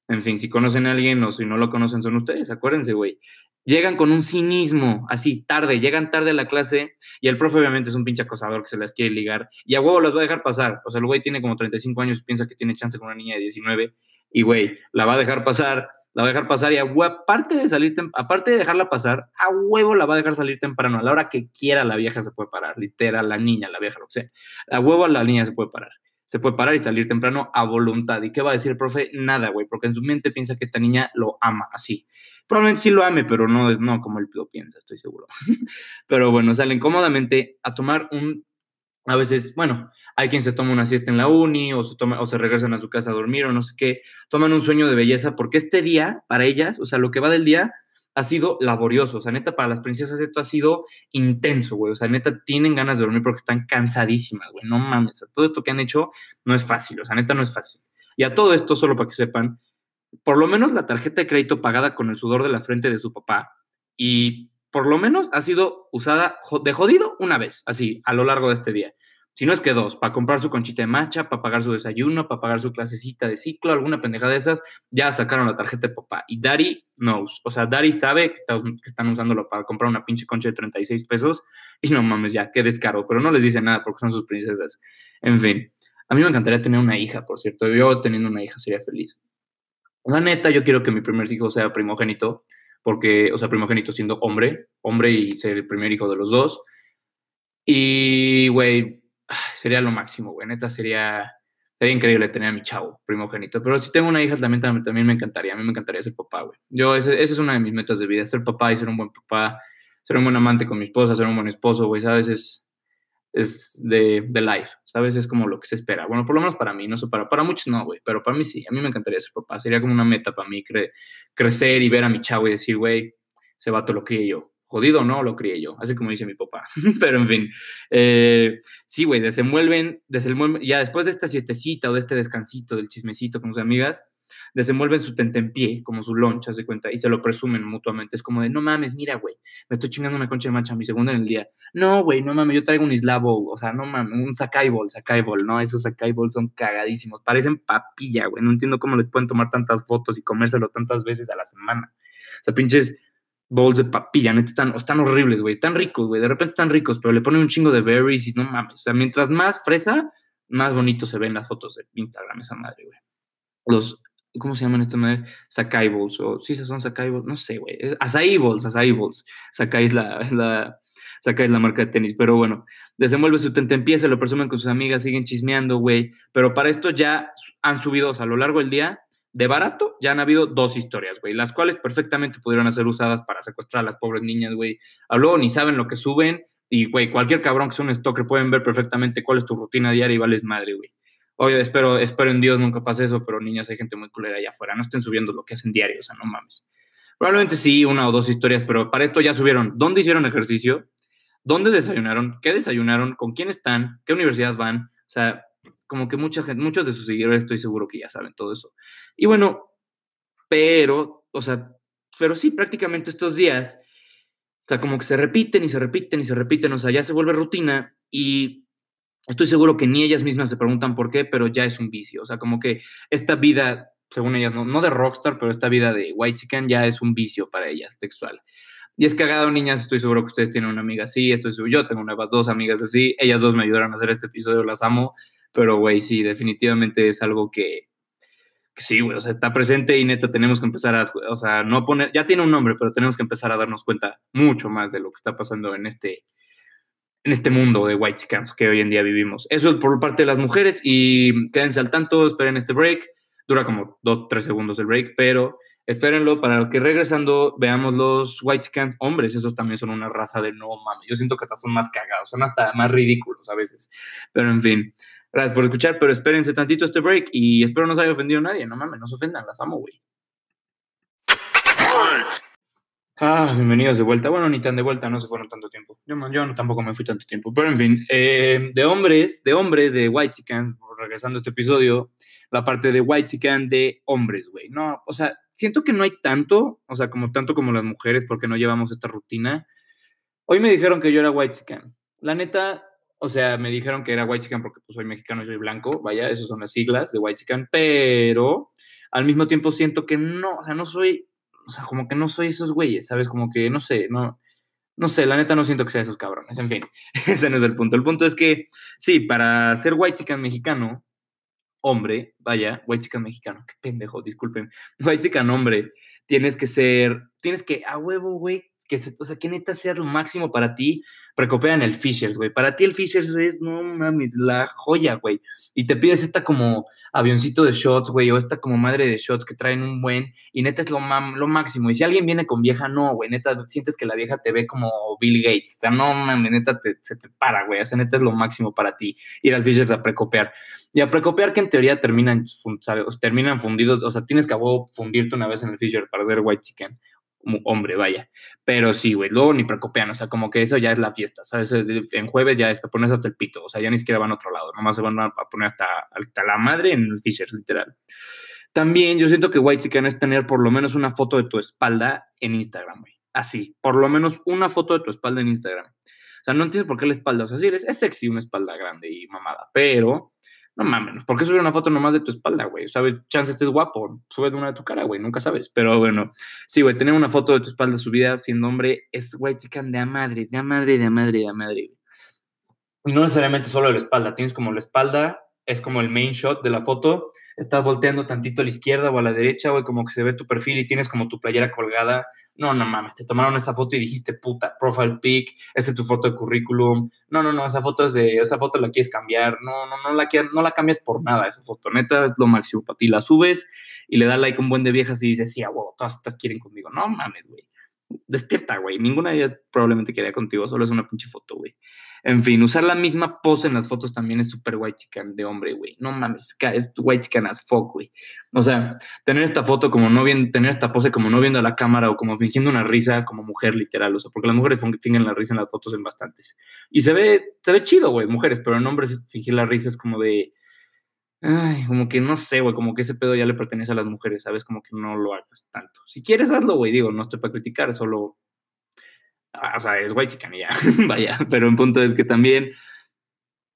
En fin, si conocen a alguien o si no lo conocen son ustedes, acuérdense, güey. Llegan con un cinismo, así, tarde, llegan tarde a la clase y el profe obviamente es un pinche acosador que se las quiere ligar y a huevo las va a dejar pasar. O sea, el güey tiene como 35 años y piensa que tiene chance con una niña de 19 y, güey, la va a dejar pasar la va a dejar pasar y aparte de salir, aparte de dejarla pasar, a huevo la va a dejar salir temprano. A la hora que quiera la vieja se puede parar, literal, la niña, la vieja, lo que sea. A huevo la niña se puede parar. Se puede parar y salir temprano a voluntad. ¿Y qué va a decir el profe? Nada, güey, porque en su mente piensa que esta niña lo ama, así. Probablemente sí lo ame, pero no, no como él lo piensa, estoy seguro. [LAUGHS] pero bueno, salen cómodamente a tomar un a veces, bueno, hay quien se toma una siesta en la uni o se, toma, o se regresan a su casa a dormir o no sé qué, toman un sueño de belleza porque este día, para ellas, o sea, lo que va del día, ha sido laborioso. O sea, neta, para las princesas esto ha sido intenso, güey. O sea, neta, tienen ganas de dormir porque están cansadísimas, güey. No mames. todo esto que han hecho no es fácil. O sea, neta, no es fácil. Y a todo esto, solo para que sepan, por lo menos la tarjeta de crédito pagada con el sudor de la frente de su papá y por lo menos ha sido usada de jodido una vez, así, a lo largo de este día. Si no es que dos, para comprar su conchita de macha, para pagar su desayuno, para pagar su clasecita de ciclo, alguna pendejada de esas, ya sacaron la tarjeta de papá. Y Dari knows. O sea, Dari sabe que, están usándolo para comprar una pinche concha de 36 pesos. Y no mames, ya, qué descaro. Pero no les dice nada porque son sus princesas. En fin, a mí me encantaría tener una hija, por cierto. Yo teniendo una hija sería feliz. La neta, yo quiero que mi primer hijo sea primogénito, porque, o sea, primogénito siendo hombre, hombre y ser el primer hijo de los dos. Y, güey, [SIGHS] sería lo máximo, güey. Neta, sería, sería increíble tener a mi chavo primogénito. Pero si tengo una hija, también, también, me encantaría. A mí me encantaría ser papá, güey. Yo, esa es una de mis metas de vida, ser papá y ser un buen papá, ser un buen amante con mi esposa, ser un buen esposo, güey, ¿sabes? Es, es de, de life, ¿sabes? Es como lo que se espera. Bueno, por lo menos para mí, no sé, para, para muchos no, güey, pero para mí sí. A mí me encantaría ser papá. Sería como una meta para mí crecer y ver a mi chavo y decir, güey, ese vato lo crié yo jodido no, lo crié yo, así como dice mi papá. [LAUGHS] Pero en fin, eh, sí, güey, desenvuelven, desenvuelven, ya después de esta siestecita o de este descansito, del chismecito con sus amigas, desenvuelven su tentempié, como su loncha, se cuenta, y se lo presumen mutuamente. Es como de, no mames, mira, güey, me estoy chingando una concha de mancha, mi segunda en el día. No, güey, no mames, yo traigo un islabo, o sea, no mames, un Sakai Ball, Sakai Ball, no, esos Sakai Ball son cagadísimos, parecen papilla, güey, no entiendo cómo les pueden tomar tantas fotos y comérselo tantas veces a la semana. O sea, pinches bowls de papilla, neta, están, están horribles, güey, están ricos, güey, de repente están ricos, pero le ponen un chingo de berries y no mames, o sea, mientras más fresa, más bonito se ven las fotos de Instagram, esa madre, güey. Los, ¿cómo se llaman esta madre? Sakai Bowls, o sí, son Sakai Bowls, no sé, güey, Acai Bowls, Acai Bowls, Sakai es la, la, Sakai la marca de tenis, pero bueno, desenvuelve su empieza, lo presumen con sus amigas, siguen chismeando, güey, pero para esto ya han subido, a lo largo del día, de barato, ya han habido dos historias, güey, las cuales perfectamente pudieron ser usadas para secuestrar a las pobres niñas, güey. Luego ni saben lo que suben y, güey, cualquier cabrón que sea un stalker pueden ver perfectamente cuál es tu rutina diaria y vales madre, güey. Oye, espero, espero en Dios nunca pase eso, pero niñas, hay gente muy culera allá afuera. No estén subiendo lo que hacen diario, o sea, no mames. Probablemente sí, una o dos historias, pero para esto ya subieron dónde hicieron ejercicio, dónde desayunaron, qué desayunaron, con quién están, qué universidad van. O sea, como que mucha gente, muchos de sus seguidores estoy seguro que ya saben todo eso. Y bueno, pero, o sea, pero sí, prácticamente estos días, o sea, como que se repiten y se repiten y se repiten, o sea, ya se vuelve rutina y estoy seguro que ni ellas mismas se preguntan por qué, pero ya es un vicio, o sea, como que esta vida, según ellas, no, no de rockstar, pero esta vida de white chicken ya es un vicio para ellas, textual. Y es cagado, niñas, estoy seguro que ustedes tienen una amiga así, estoy seguro, yo tengo nuevas dos amigas así, ellas dos me ayudaron a hacer este episodio, las amo, pero, güey, sí, definitivamente es algo que, sí, güey, o sea, está presente y neta tenemos que empezar a, o sea, no poner, ya tiene un nombre, pero tenemos que empezar a darnos cuenta mucho más de lo que está pasando en este, en este mundo de white chickens que hoy en día vivimos. Eso es por parte de las mujeres y quédense al tanto, esperen este break. Dura como dos, tres segundos el break, pero espérenlo para que regresando veamos los white chickens hombres. Esos también son una raza de no mames. Yo siento que hasta son más cagados, son hasta más ridículos a veces. Pero en fin, Gracias por escuchar, pero espérense tantito este break y espero no se haya ofendido a nadie. No mames, no se ofendan, las amo, güey. Ah, bienvenidos de vuelta. Bueno, ni tan de vuelta, no se fueron tanto tiempo. Yo, yo tampoco me fui tanto tiempo. Pero en fin, eh, de hombres, de hombre, de White Chicken, regresando a este episodio, la parte de White Chicken de hombres, güey. No, o sea, siento que no hay tanto, o sea, como tanto como las mujeres, porque no llevamos esta rutina. Hoy me dijeron que yo era White Chicken. La neta, o sea, me dijeron que era white chicken porque pues, soy mexicano y soy blanco, vaya, esas son las siglas de white chicken, pero al mismo tiempo siento que no, o sea, no soy, o sea, como que no soy esos güeyes, ¿sabes? Como que, no sé, no, no sé, la neta no siento que sea esos cabrones, en fin, [LAUGHS] ese no es el punto. El punto es que, sí, para ser white chicken mexicano, hombre, vaya, white chicken mexicano, qué pendejo, disculpen, [LAUGHS] white chicken hombre, tienes que ser, tienes que, a huevo, güey, que, o sea, que neta sea lo máximo para ti, precopean el Fishers, güey. Para ti el Fishers es, no mames, la joya, güey. Y te pides esta como avioncito de shots, güey, o esta como madre de shots que traen un buen, y neta es lo, lo máximo. Y si alguien viene con vieja, no, güey, neta, sientes que la vieja te ve como Bill Gates. O sea, no mames, neta se te para, güey. O sea, neta es lo máximo para ti, ir al Fishers a precopear. Y a precopear que en teoría terminan, terminan fundidos, o sea, tienes que fundirte una vez en el Fisher para hacer white chicken hombre, vaya. Pero sí, güey, luego ni preocupean, o sea, como que eso ya es la fiesta, ¿sabes? En jueves ya te pones hasta el pito, o sea, ya ni siquiera van a otro lado, nomás se van a poner hasta, hasta la madre en el Fisher, literal. También yo siento que White Chicken es tener por lo menos una foto de tu espalda en Instagram, güey. así, por lo menos una foto de tu espalda en Instagram. O sea, no entiendo por qué la espalda, o sea, sí, es, es sexy una espalda grande y mamada, pero no mames, ¿por qué subir una foto nomás de tu espalda, güey? ¿Sabes? Chance estés guapo, sube una de tu cara, güey, nunca sabes. Pero bueno, sí, güey, tener una foto de tu espalda subida sin nombre es, güey, chican de a madre, de a madre, de a madre, de a madre. Y no necesariamente solo de la espalda, tienes como la espalda, es como el main shot de la foto, estás volteando tantito a la izquierda o a la derecha, güey, como que se ve tu perfil y tienes como tu playera colgada no, no mames, te tomaron esa foto y dijiste, puta, profile pic, esa es tu foto de currículum. No, no, no, esa foto es de, esa foto la quieres cambiar. No, no, no la, no la cambias por nada, esa foto. Neta, es lo máximo para ti. La subes y le das like a un buen de viejas y dices, sí, a todas estas quieren conmigo. No mames, güey. Despierta, güey. Ninguna de ellas probablemente quería contigo, solo es una pinche foto, güey. En fin, usar la misma pose en las fotos también es súper white chican de hombre, güey. No mames, es white chican as fuck, güey. O sea, tener esta foto como no viendo, tener esta pose como no viendo a la cámara o como fingiendo una risa como mujer literal, o sea, porque las mujeres fingen la risa en las fotos en bastantes. Y se ve, se ve chido, güey, mujeres, pero en hombres fingir la risa es como de, ay, como que no sé, güey, como que ese pedo ya le pertenece a las mujeres, ¿sabes? Como que no lo hagas tanto. Si quieres, hazlo, güey, digo, no estoy para criticar, solo o sea, es white chican y ya, [LAUGHS] vaya, [LAUGHS] pero un punto es que también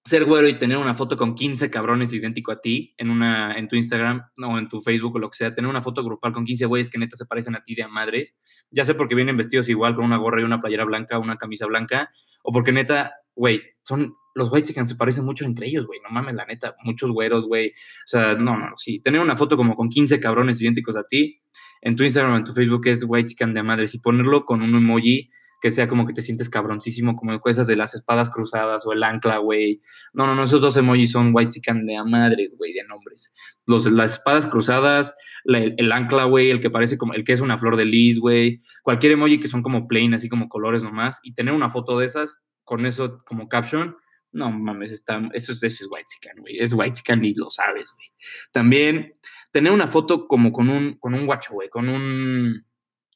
ser güero y tener una foto con 15 cabrones idéntico a ti en, una, en tu Instagram o en tu Facebook o lo que sea, tener una foto grupal con 15 güeyes que neta se parecen a ti de a madres, ya sé porque vienen vestidos igual con una gorra y una playera blanca, una camisa blanca, o porque neta, güey, son los white chicken se parecen mucho entre ellos, güey, no mames, la neta, muchos güeros, güey, o sea, no, no, sí, tener una foto como con 15 cabrones idénticos a ti en tu Instagram o en tu Facebook es white chicken de a madres y ponerlo con un emoji que sea como que te sientes cabroncísimo, como cosas de las espadas cruzadas o el ancla, güey. No, no, no, esos dos emojis son white chican de a madres, güey, de nombres. Los, las espadas cruzadas, el, ancla, güey, el que parece como, el que es una flor de lis, güey. Cualquier emoji que son como plain, así como colores nomás. Y tener una foto de esas con eso como caption, no mames, está, eso, eso es white chican, güey. Es white chican y lo sabes, güey. También tener una foto como con un, con un guacho, güey, con un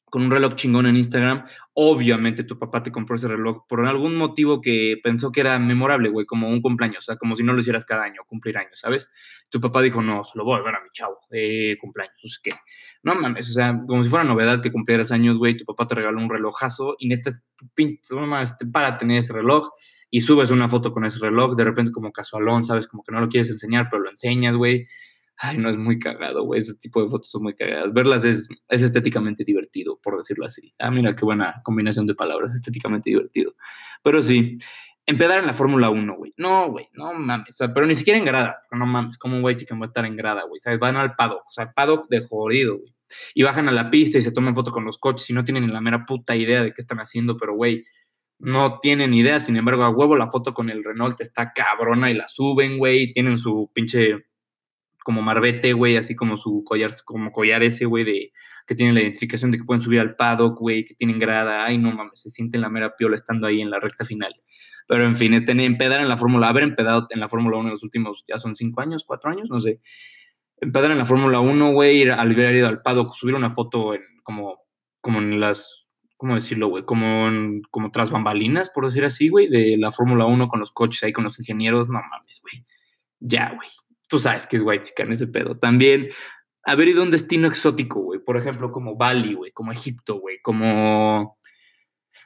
con un reloj chingón en Instagram, obviamente tu papá te compró ese reloj por algún motivo que pensó que era memorable, güey, como un cumpleaños, o sea, como si no lo hicieras cada año, cumplir años, ¿sabes? Tu papá dijo, no, se lo voy a dar a mi chavo de cumpleaños, es que, no mames, o sea, como si fuera novedad que cumplieras años, güey, tu papá te regaló un relojazo y más para tener ese reloj y subes una foto con ese reloj, de repente como casualón, ¿sabes? Como que no lo quieres enseñar, pero lo enseñas, güey ay, no es muy cagado, güey, ese tipo de fotos son muy cagadas. Verlas es, es estéticamente divertido, por decirlo así. Ah, mira qué buena combinación de palabras, estéticamente divertido. Pero sí, empedar en la Fórmula 1, güey. No, güey, no mames. O sea, pero ni siquiera en grada. No mames, como un güey que va a estar en grada, güey. ¿Sabes? Van al paddock, o sea, paddock de jodido, güey. Y bajan a la pista y se toman foto con los coches y no tienen la mera puta idea de qué están haciendo, pero, güey, no tienen idea. Sin embargo, a huevo la foto con el Renault está cabrona y la suben, güey. Tienen su pinche como marbete, güey, así como su collar, como collar ese, güey, de que tiene la identificación de que pueden subir al paddock, güey, que tienen grada, ay, no mames, se sienten la mera piola estando ahí en la recta final. Pero en fin, tener, empedar en la Fórmula, haber empedado en la Fórmula 1 en los últimos, ya son cinco años, cuatro años, no sé. Empedar en la Fórmula 1, güey, al haber ido al paddock, subir una foto como, como en las, ¿cómo decirlo, güey? Como, como tras bambalinas, por decir así, güey, de la Fórmula 1 con los coches ahí, con los ingenieros, no mames, güey. Ya, güey tú sabes que es white chican ese pedo. También haber ido a un destino exótico, güey. Por ejemplo, como Bali, güey, como Egipto, güey, como,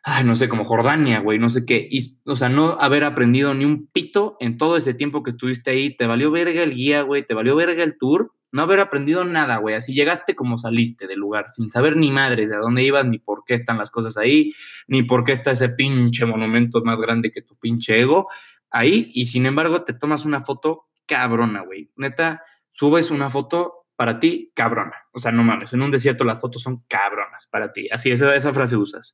ay, no sé, como Jordania, güey, no sé qué. O sea, no haber aprendido ni un pito en todo ese tiempo que estuviste ahí. Te valió verga el guía, güey, te valió verga el tour. No haber aprendido nada, güey. Así llegaste como saliste del lugar, sin saber ni madres de dónde ibas, ni por qué están las cosas ahí, ni por qué está ese pinche monumento más grande que tu pinche ego ahí. Y sin embargo, te tomas una foto cabrona, güey. Neta, subes una foto para ti, cabrona. O sea, no mames, en un desierto las fotos son cabronas para ti. Así, esa, esa frase usas.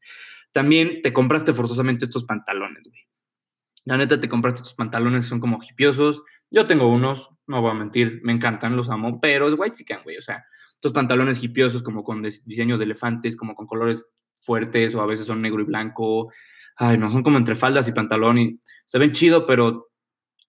También te compraste forzosamente estos pantalones, güey. La neta, te compraste estos pantalones, son como hipiosos. Yo tengo unos, no voy a mentir, me encantan, los amo, pero es white chicken, güey. O sea, estos pantalones hipiosos como con diseños de elefantes, como con colores fuertes o a veces son negro y blanco. Ay, no, son como entre faldas y pantalón y se ven chido, pero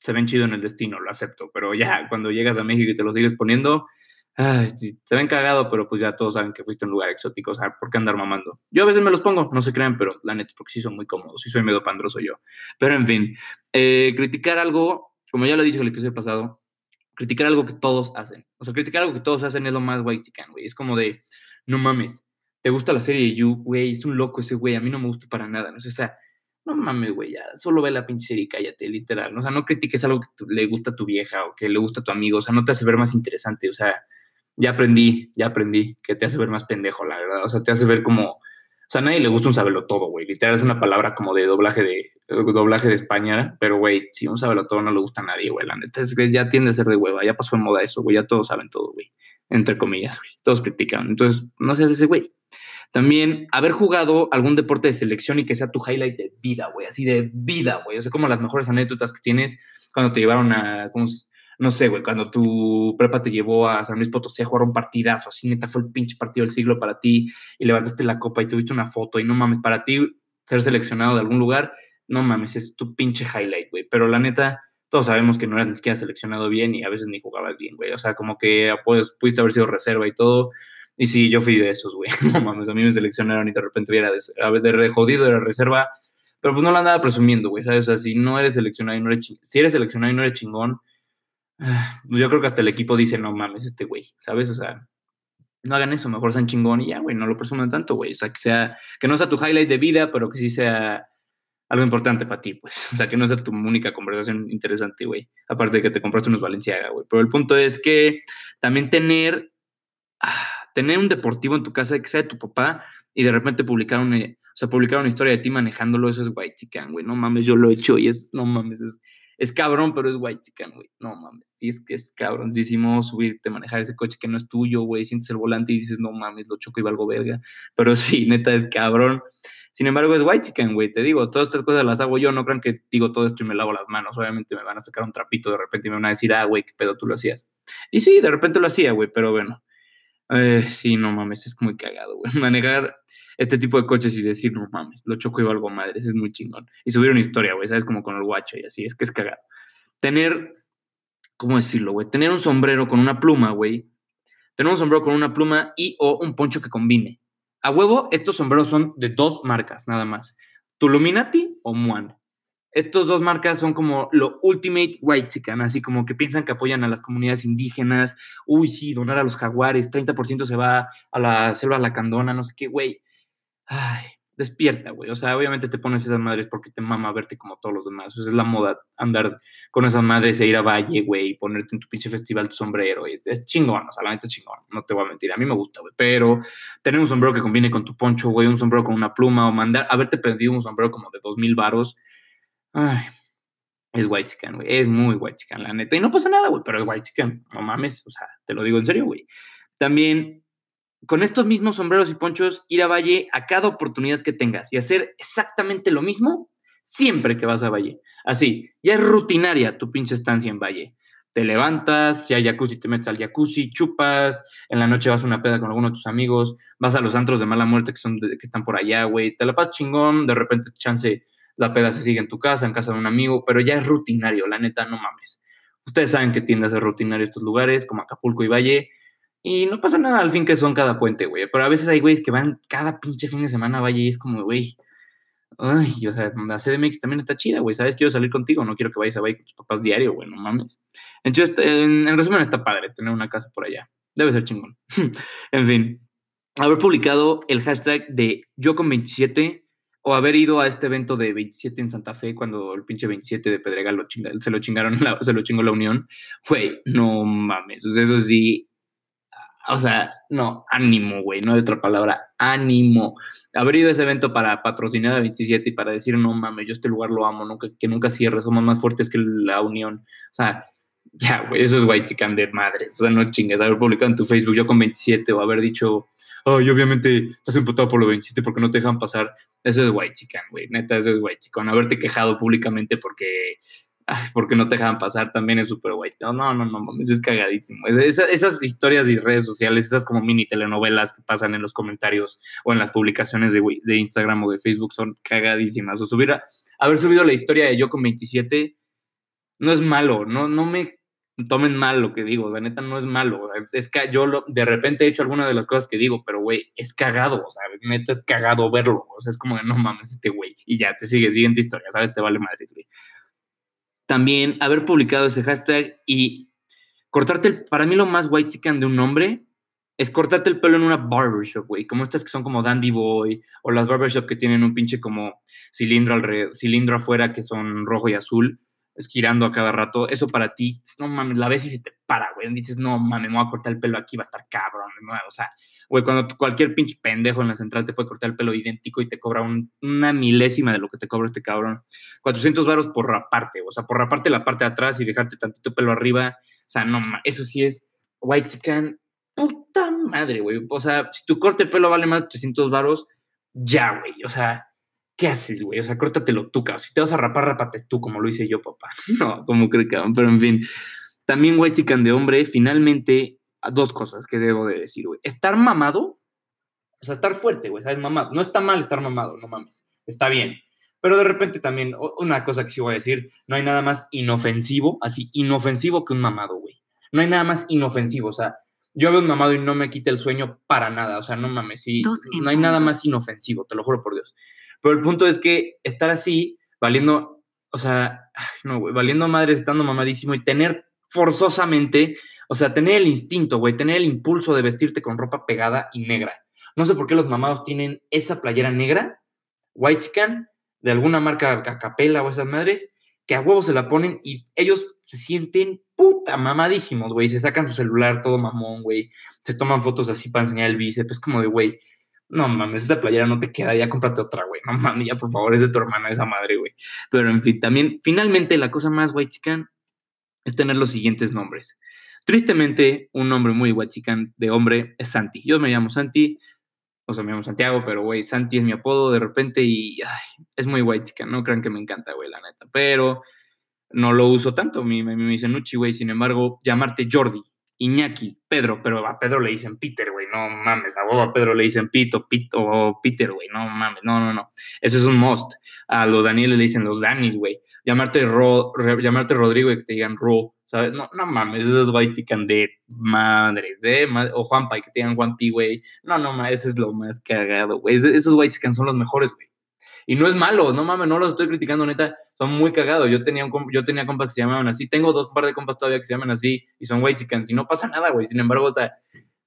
se ven chido en el destino, lo acepto, pero ya cuando llegas a México y te lo sigues poniendo, ay, se ven cagado, pero pues ya todos saben que fuiste a un lugar exótico, o sea, ¿por qué andar mamando? Yo a veces me los pongo, no se crean, pero la neta, porque sí son muy cómodos, sí soy medio pandroso yo. Pero en fin, eh, criticar algo, como ya lo dije en el episodio pasado, criticar algo que todos hacen. O sea, criticar algo que todos hacen es lo más white chican, güey. Es como de, no mames, te gusta la serie de You, güey, es un loco ese güey, a mí no me gusta para nada, ¿no? sé, o sea, no mames, güey, ya, solo ve la pinche serie y cállate, literal, o sea, no critiques algo que le gusta a tu vieja o que le gusta a tu amigo, o sea, no te hace ver más interesante, o sea, ya aprendí, ya aprendí que te hace ver más pendejo, la verdad, o sea, te hace ver como, o sea, a nadie le gusta un sabelo todo, güey, literal es una palabra como de doblaje de, doblaje de España, pero, güey, si un sabelo todo no le gusta a nadie, güey, la neta es que ya tiende a ser de hueva, ya pasó en moda eso, güey, ya todos saben todo, güey, entre comillas, güey, todos critican, entonces, no seas ese güey. También haber jugado algún deporte de selección y que sea tu highlight de vida, güey, así de vida, güey. O sea, como las mejores anécdotas que tienes cuando te llevaron a, no sé, güey, cuando tu prepa te llevó a San Luis Potosí a jugar un partidazo, así neta fue el pinche partido del siglo para ti y levantaste la copa y tuviste una foto y no mames, para ti ser seleccionado de algún lugar, no mames, es tu pinche highlight, güey. Pero la neta, todos sabemos que no eras ni siquiera seleccionado bien y a veces ni jugabas bien, güey. O sea, como que pues, pudiste haber sido reserva y todo, y sí, yo fui de esos, güey. [LAUGHS] No mames, a mí me seleccionaron y de repente era de, de, jodido, de jodido, Pero pues no la andaba presumiendo, güey, ¿sabes? O sea, si no eres seleccionado y no eres chingón, si eres seleccionado y no eres chingón, pues yo creo que hasta el equipo dice, no mames, este güey, ¿sabes? O sea, no hagan eso, mejor sean chingón y ya, güey, no lo presuman tanto, güey. O sea, que sea, que no sea tu highlight de vida, pero que sí sea algo importante para ti, pues. [LAUGHS] O sea, que no sea tu única conversación interesante, güey. Aparte de que te compraste unos Valenciaga, güey. Pero el punto es que también tener... Ah, tener un deportivo en tu casa que sea de tu papá y de repente publicar una, o sea, publicar una historia de ti manejándolo, eso es white chican, güey. No mames, yo lo he hecho y es, no mames, es, es cabrón, pero es white chican, güey. No mames, sí es que es cabroncísimo subirte, manejar ese coche que no es tuyo, güey. Sientes el volante y dices, no mames, lo choco y valgo verga. Pero sí, [LAUGHS] neta, es cabrón. Sin embargo, es white chicken, güey. Te digo, todas estas cosas las hago yo. No crean que digo todo esto y me lavo las manos. Obviamente me van a sacar un trapito de repente y me van a decir, ah, güey, qué pedo tú lo hacías. Y sí, de repente lo hacía, güey, pero bueno. Eh, sí, no mames, es muy cagado, güey. [LAUGHS] Manejar este tipo de coches y decir, no mames, lo choco y valgo madres, es muy chingón. Y subir una historia, güey, ¿sabes? Como con el guacho y así, es que es cagado. Tener, ¿cómo decirlo, güey? Tener un sombrero con una pluma, güey. Tener un sombrero con una pluma y o un poncho que combine. A huevo, estos sombreros son de dos marcas, nada más. Tuluminati o Muan. Estos dos marcas son como lo ultimate white chicken, así como que piensan que apoyan a las comunidades indígenas. Uy, sí, donar a los jaguares, 30% se va a la selva lacandona, no sé qué, güey. Ay, despierta, güey. O sea, obviamente te pones esas madres porque te mama verte como todos los demás. Es la moda andar con esas madres e ir a Valle, güey, y ponerte en tu pinche festival tu sombrero. Y es chingón, o sea, la neta es chingón. No te voy a mentir. A mí me gusta, güey. Pero tener un sombrero que combine con tu poncho, güey, un sombrero con una pluma o mandar, haberte pedido un sombrero como de dos mil varos Ay, es white chicken, güey. Es muy white chicken, la neta. Y no pasa nada, güey, pero es white chicken. No mames, o sea, te lo digo en serio, güey. También, con estos mismos sombreros y ponchos, ir a Valle a cada oportunidad que tengas y hacer exactamente lo mismo siempre que vas a Valle. Así, ya es rutinaria tu pinche estancia en Valle. Te levantas, si hay jacuzzi, te metes al jacuzzi, chupas, en la noche vas a una peda con alguno de tus amigos, vas a los antros de mala muerte que, son que están por allá, güey, te la pasas chingón, de repente chance la peda se sigue en tu casa, en casa de un amigo, pero ya es rutinario, la neta, no mames. Ustedes saben que tiende a ser rutinario estos lugares, como Acapulco y Valle, y no pasa nada al fin que son cada puente, güey. Pero a veces hay güeyes que van cada pinche fin de semana a Valle y es como, güey, ay, o sea, la CDMX también está chida, güey, ¿sabes? Quiero salir contigo, no quiero que vayas a Valle con tus papás diario, güey, no mames. Entonces, en, en resumen, está padre tener una casa por allá. Debe ser chingón. [LAUGHS] en fin, haber publicado el hashtag de yo con 27 o haber ido a este evento de 27 en Santa Fe cuando el pinche 27 de Pedregal lo se lo chingaron, se lo chingó la Unión. Güey, no mames. Eso sí. O sea, no, ánimo, güey, no hay otra palabra, ánimo. Haber ido a ese evento para patrocinar a 27 y para decir, no mames, yo este lugar lo amo, nunca, que nunca cierre, somos más fuertes que la Unión. O sea, ya, güey, eso es white chican de madres. O sea, no chingues, haber publicado en tu Facebook yo con 27 o haber dicho, ay, obviamente estás emputado por los 27 porque no te dejan pasar. Eso es white chican, güey. Neta, eso es white chican. Haberte quejado públicamente porque, porque no te dejan pasar también es súper white. No, no, no, no, es cagadísimo. esas historias y redes sociales, esas como mini telenovelas que pasan en los comentarios o en las publicaciones de, Instagram o de Facebook son cagadísimas. O subir haber subido la historia de yo con 27 no es malo, no, no me tomen mal lo que digo, o sea, neta no es malo, es que yo lo, de repente he hecho alguna de las cosas que digo, pero güey, es cagado, o sea, neta es cagado verlo, o sea, es como de no mames este güey, y ya te sigue, siguiente historia, ¿sabes? Te vale madre, güey. También haber publicado ese hashtag y cortarte, el, para mí lo más white chicken de un nombre es cortarte el pelo en una barbershop, güey, como estas que son como Dandy Boy, o las barbershop que tienen un pinche como cilindro alrededor, cilindro afuera que son rojo y azul, girando a cada rato. Eso para ti, no mames, la ves y se te para, güey. Dices, no mames, me voy a cortar el pelo aquí, va a estar cabrón. O sea, güey, cuando cualquier pinche pendejo en la central te puede cortar el pelo idéntico y te cobra una milésima de lo que te cobra este cabrón. 400 varos por raparte, o sea, por raparte la parte de atrás y dejarte tantito pelo arriba. O sea, no eso sí es white chicken puta madre, güey. O sea, si tu corte de pelo vale más de 300 varos, ya, güey. O sea, ¿qué haces, güey? O sea, córtatelo tú, cabrón. Si te vas a rapar, rapate tú, como lo hice yo, papá. [LAUGHS] No, como creo que, pero en fin. También, güey, chican de hombre, finalmente, dos cosas que debo de decir, güey. Estar mamado, o sea, estar fuerte, güey, ¿sabes? Mamado. No está mal estar mamado, no mames. Está bien. Pero de repente también, una cosa que sí voy a decir, no hay nada más inofensivo, así, inofensivo que un mamado, güey. No hay nada más inofensivo, o sea, yo veo un mamado y no me quita el sueño para nada. O sea, no mames, sí. No hay nada más inofensivo, te lo juro por Dios. Pero el punto es que estar así, valiendo, o sea, no, güey, valiendo madre, estando mamadísimo y tener forzosamente, o sea, tener el instinto, güey, tener el impulso de vestirte con ropa pegada y negra. No sé por qué los mamados tienen esa playera negra, white scan, de alguna marca a capela o esas madres, que a huevos se la ponen y ellos se sienten puta mamadísimos, güey. Se sacan su celular todo mamón, güey. Se toman fotos así para enseñar el bíceps. Es como de, güey, no mames, esa playera no te queda, ya cómprate otra, güey. No mames, ya por favor, es de tu hermana esa madre, güey. Pero en fin, también, finalmente, la cosa más white chican es tener los siguientes nombres. Tristemente, un nombre muy white chican de hombre es Santi. Yo me llamo Santi, o sea, me llamo Santiago, pero, güey, Santi es mi apodo de repente y es muy chica, no crean que me encanta, güey, la neta, pero no lo uso tanto, me, me, me dicen Uchi, güey, sin embargo, llamarte Jordi, Iñaki, Pedro, pero a Pedro le dicen Peter, güey, no mames, a a Pedro le dicen Pito, Pito, o Peter, güey, no mames, no, no, no, eso es un must. A los Danieles le dicen los Danis, güey. Llamarte, Ro, llamarte Rodrigo y que te digan Ro, ¿sabes? No, no mames, esos white chican de madre, de o Juanpa y que te digan Juanpi, güey. No, no mames, ese es lo más cagado, güey. Esos white chican son los mejores, güey. Y no es malo, no mames, no los estoy criticando, neta, son muy cagados. Yo tenía, un, yo tenía compas que se llamaban así, tengo dos par de compas todavía que se llaman así y son white y no pasa nada, güey. Sin embargo, o sea,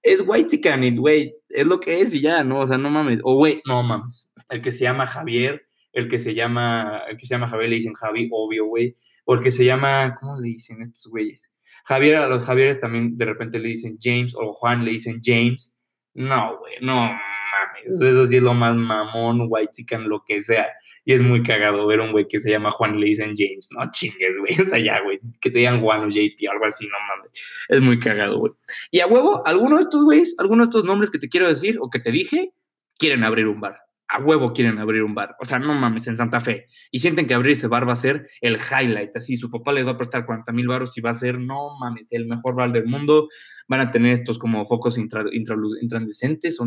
es white y, güey, es lo que es y ya, ¿no? O sea, no mames. O, güey, no mames. El que se llama Javier, el que se llama, el que se llama Javier le dicen Javi, obvio, güey. O el que se llama, ¿cómo le dicen estos güeyes? Javier, a los Javieres también de repente le dicen James, o Juan le dicen James. No, güey, no mames. Eso sí es lo más mamón, white chicken, lo que sea. Y es muy cagado ver un güey que se llama Juan y le James, no chingues, güey. [LAUGHS] O sea, ya, güey, que te digan Juan o JP, algo así, no mames. Es muy cagado, güey. Y a huevo, algunos de estos güeyes, algunos de estos nombres que te quiero decir o que te dije, quieren abrir un bar a huevo quieren abrir un bar. O sea, no mames, en Santa Fe. Y sienten que abrir ese bar va a ser el highlight. Así, su papá les va a prestar 40 mil baros y va a ser, no mames, el mejor bar del mundo. Van a tener estos como focos intra, o incandescentes,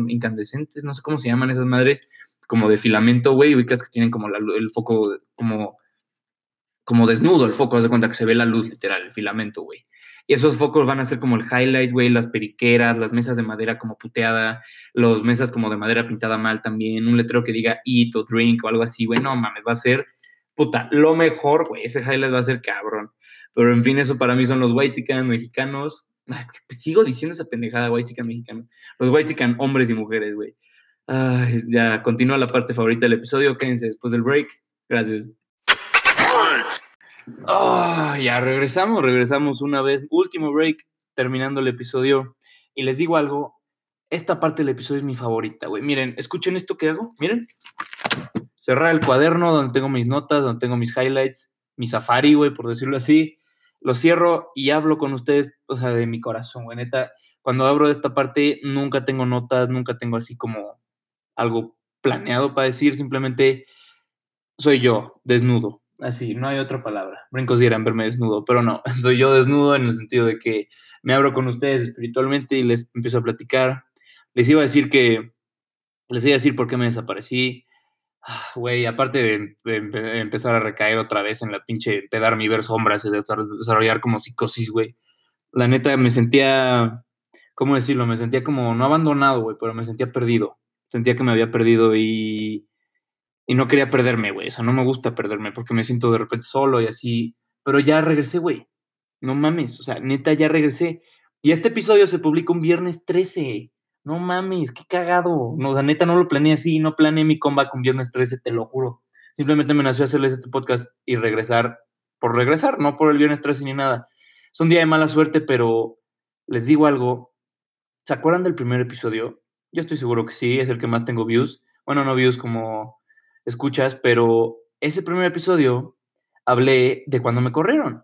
no sé cómo se llaman esas madres, como de filamento, güey. Ubicas que tienen como el foco, como, como desnudo el foco. Haz de cuenta que se ve la luz literal, el filamento, güey. Y esos focos van a ser como el highlight, güey, las periqueras, las mesas de madera como puteada, los mesas como de madera pintada mal también, un letrero que diga eat o drink o algo así, güey, no mames, va a ser, puta, lo mejor, güey, ese highlight va a ser cabrón. Pero en fin, eso para mí son los white mexicanos. Pues sigo diciendo esa pendejada, white mexicanos. Los white hombres y mujeres, güey. ya continúa la parte favorita del episodio. Quédense después del break. Gracias. Oh, ya regresamos, regresamos una vez. Último break, terminando el episodio. Y les digo algo, esta parte del episodio es mi favorita, güey. Miren, escuchen esto que hago, miren. Cerrar el cuaderno donde tengo mis notas, donde tengo mis highlights, mi safari, güey, por decirlo así. Lo cierro y hablo con ustedes, o sea, de mi corazón, güey. Neta, cuando abro de esta parte, nunca tengo notas, nunca tengo así como algo planeado para decir, simplemente soy yo, desnudo, Así, no hay otra palabra. Brincos dirán verme desnudo, pero no, [LAUGHS] soy yo desnudo en el sentido de que me abro con ustedes espiritualmente y les empiezo a platicar. Les iba a decir que, les iba a decir por qué me desaparecí. Ah, güey, aparte de, empezar a recaer otra vez en la pinche, de dar mi ver sombras y de desarrollar como psicosis, güey. La neta me sentía, ¿cómo decirlo? Me sentía como, no abandonado, güey, pero me sentía perdido. Sentía que me había perdido y y no quería perderme, güey. O sea, no me gusta perderme porque me siento de repente solo y así. Pero ya regresé, güey. No mames. O sea, neta, ya regresé. Y este episodio se publica un viernes 13. No mames, qué cagado. No, o sea, neta, no lo planeé así, no planeé mi comeback un viernes 13, te lo juro. Simplemente me nació hacerles este podcast y regresar por regresar, no por el viernes 13 ni nada. Es un día de mala suerte, pero les digo algo. ¿Se acuerdan del primer episodio? Yo estoy seguro que sí, es el que más tengo views. Bueno, no views como escuchas, pero ese primer episodio hablé de cuando me corrieron.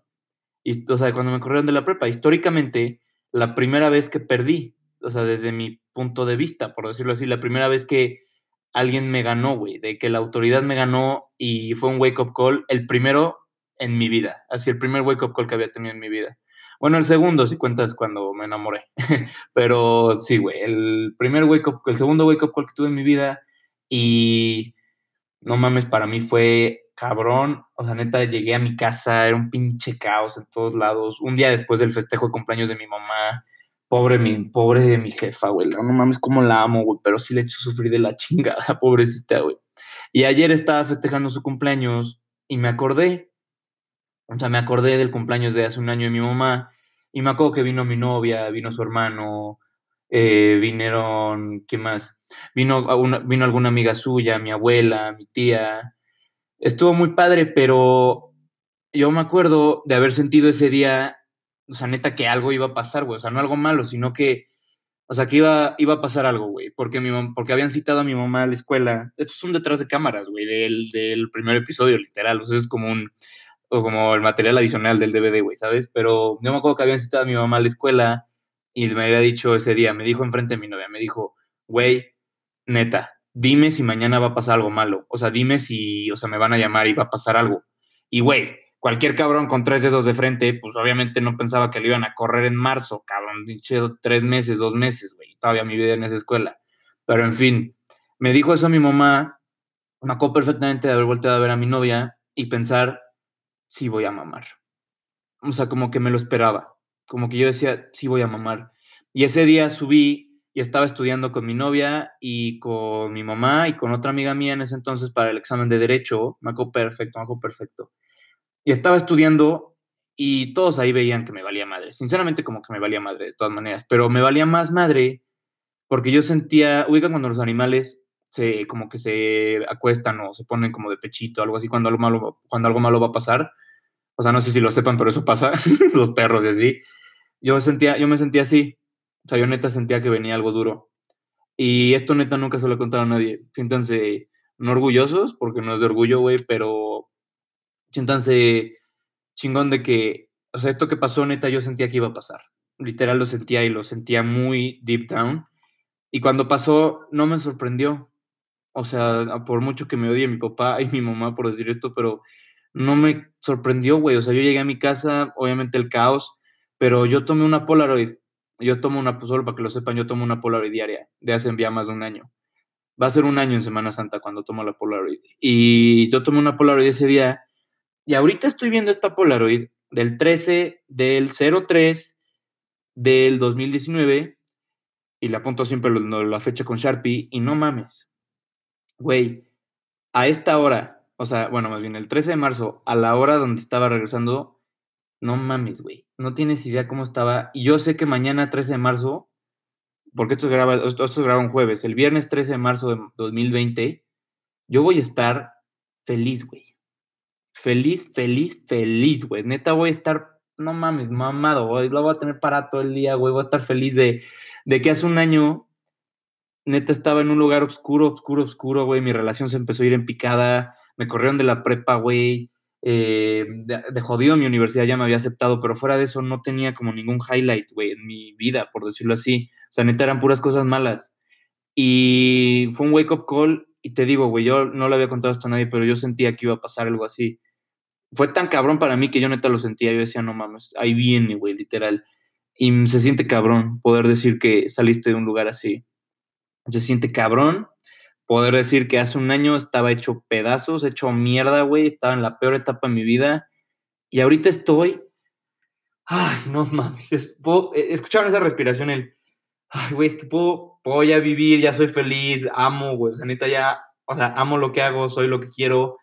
Y, o sea, de cuando me corrieron de la prepa. Históricamente, la primera vez que perdí, o sea, desde mi punto de vista, por decirlo así, la primera vez que alguien me ganó, güey, de que la autoridad me ganó y fue un wake-up call, el primero en mi vida, así el primer wake-up call que había tenido en mi vida. Bueno, el segundo, si cuentas cuando me enamoré, [LAUGHS] pero sí, güey, el primer wake-up, el segundo wake-up call que tuve en mi vida y no mames, para mí fue cabrón, o sea, neta, llegué a mi casa, era un pinche caos en todos lados, un día después del festejo de cumpleaños de mi mamá, Pobre mi, pobre de mi jefa, güey. No mames cómo la amo, güey. Pero sí le he hecho sufrir de la [LAUGHS] chingada, pobrecita, güey. Y ayer estaba festejando su cumpleaños y me acordé. O sea, me acordé del cumpleaños de hace un año de mi mamá. Y me acuerdo que vino mi novia, vino su hermano, eh, vinieron, ¿qué más? Vino, una, vino alguna amiga suya, mi abuela, mi tía. Estuvo muy padre, pero yo me acuerdo de haber sentido ese día o sea, neta que algo iba a pasar, güey. O sea, no algo malo, sino que, o sea, que iba, iba a pasar algo, güey. Porque, mi porque habían citado a mi mamá a la escuela. Esto es un detrás de cámaras, güey, del, del primer episodio, literal. O sea, es como un, o como el material adicional del DVD, güey, ¿sabes? Pero yo me acuerdo que habían citado a mi mamá a la escuela y me había dicho ese día, me dijo enfrente de mi novia, me dijo, güey, neta, dime si mañana va a pasar algo malo. O sea, dime si, o sea, me van a llamar y va a pasar algo. Y, güey, cualquier cabrón con tres dedos de frente, pues obviamente no pensaba que le iban a correr en marzo, cabrón, dicho tres meses, dos meses, güey, todavía mi vida en esa escuela. Pero en fin, me dijo eso mi mamá, me acuerdo perfectamente de haber volteado a ver a mi novia y pensar, sí voy a mamar. O sea, como que me lo esperaba, como que yo decía, sí voy a mamar. Y ese día subí y estaba estudiando con mi novia y con mi mamá y con otra amiga mía en ese entonces para el examen de derecho, me acuerdo perfecto, me acuerdo perfecto y estaba estudiando y todos ahí veían que me valía madre. Sinceramente como que me valía madre de todas maneras, pero me valía más madre porque yo sentía, ubican cuando los animales se como que se acuestan o se ponen como de pechito, algo así cuando algo malo cuando algo malo va a pasar. O sea, no sé si lo sepan, pero eso pasa, [LAUGHS] los perros y así. Yo sentía yo me sentía así. O sea, yo neta sentía que venía algo duro. Y esto neta nunca se lo he contado a nadie. Siéntanse no orgullosos, porque no es de orgullo, güey, pero siéntanse chingón de que, o sea, esto que pasó, neta, yo sentía que iba a pasar. Literal lo sentía y lo sentía muy deep down. Y cuando pasó, no me sorprendió. O sea, por mucho que me odie mi papá y mi mamá por decir esto, pero no me sorprendió, güey. O sea, yo llegué a mi casa, obviamente el caos, pero yo tomé una Polaroid. Yo tomo una, pues solo para que lo sepan, yo tomo una Polaroid diaria de hace ya más de un año. Va a ser un año en Semana Santa cuando tomo la Polaroid. Y yo tomé una Polaroid ese día y ahorita estoy viendo esta Polaroid del 13 del 03 del 2019 y le apunto siempre la fecha con Sharpie y no mames. Güey, a esta hora, o sea, bueno, más bien el 13 de marzo, a la hora donde estaba regresando, no mames, güey. No tienes idea cómo estaba. Y yo sé que mañana 13 de marzo, porque esto se graba, esto, se graba un jueves, el viernes 13 de marzo de 2020, yo voy a estar feliz, güey feliz, feliz, feliz, güey. Neta voy a estar, no mames, mamado, güey. Lo voy a tener para todo el día, güey. Voy a estar feliz de, de que hace un año, neta estaba en un lugar oscuro, oscuro, oscuro, güey. Mi relación se empezó a ir en picada. Me corrieron de la prepa, güey. Eh, de, jodido mi universidad ya me había aceptado, pero fuera de eso no tenía como ningún highlight, güey, en mi vida, por decirlo así. O sea, neta eran puras cosas malas. Y fue un wake up call y te digo, güey, yo no le había contado esto a nadie, pero yo sentía que iba a pasar algo así. Fue tan cabrón para mí que yo neta lo sentía. Yo decía, no mames, ahí viene, güey, literal. Y se siente cabrón poder decir que saliste de un lugar así. Se siente cabrón poder decir que hace un año estaba hecho pedazos, hecho mierda, güey. Estaba en la peor etapa de mi vida. Y ahorita estoy. Ay, no mames. escucharon esa respiración, el. Ay, güey, es que puedo puedo ya vivir, ya soy feliz, amo, güey, o sea, neta ya, o sea, amo lo que hago, soy lo que quiero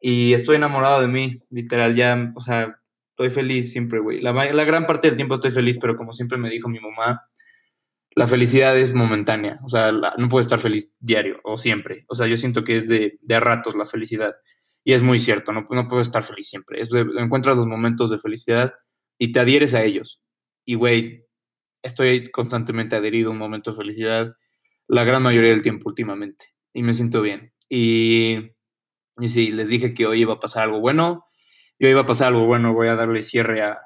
y estoy enamorado de mí, literal, ya, o sea, estoy feliz siempre, güey. La, la gran parte del tiempo estoy feliz, pero como siempre me dijo mi mamá, la felicidad es momentánea, o sea, no puedes estar feliz diario o siempre, o sea, yo siento que es de, de ratos la felicidad, y es muy cierto, no, no puedes estar feliz siempre, es de, encuentras los momentos de felicidad y te adhieres a ellos, y güey, estoy constantemente adherido a un momento de felicidad la gran mayoría del tiempo últimamente, y me siento bien, y, y sí, les dije que hoy iba a pasar algo bueno, y hoy iba a pasar algo bueno, voy a darle cierre a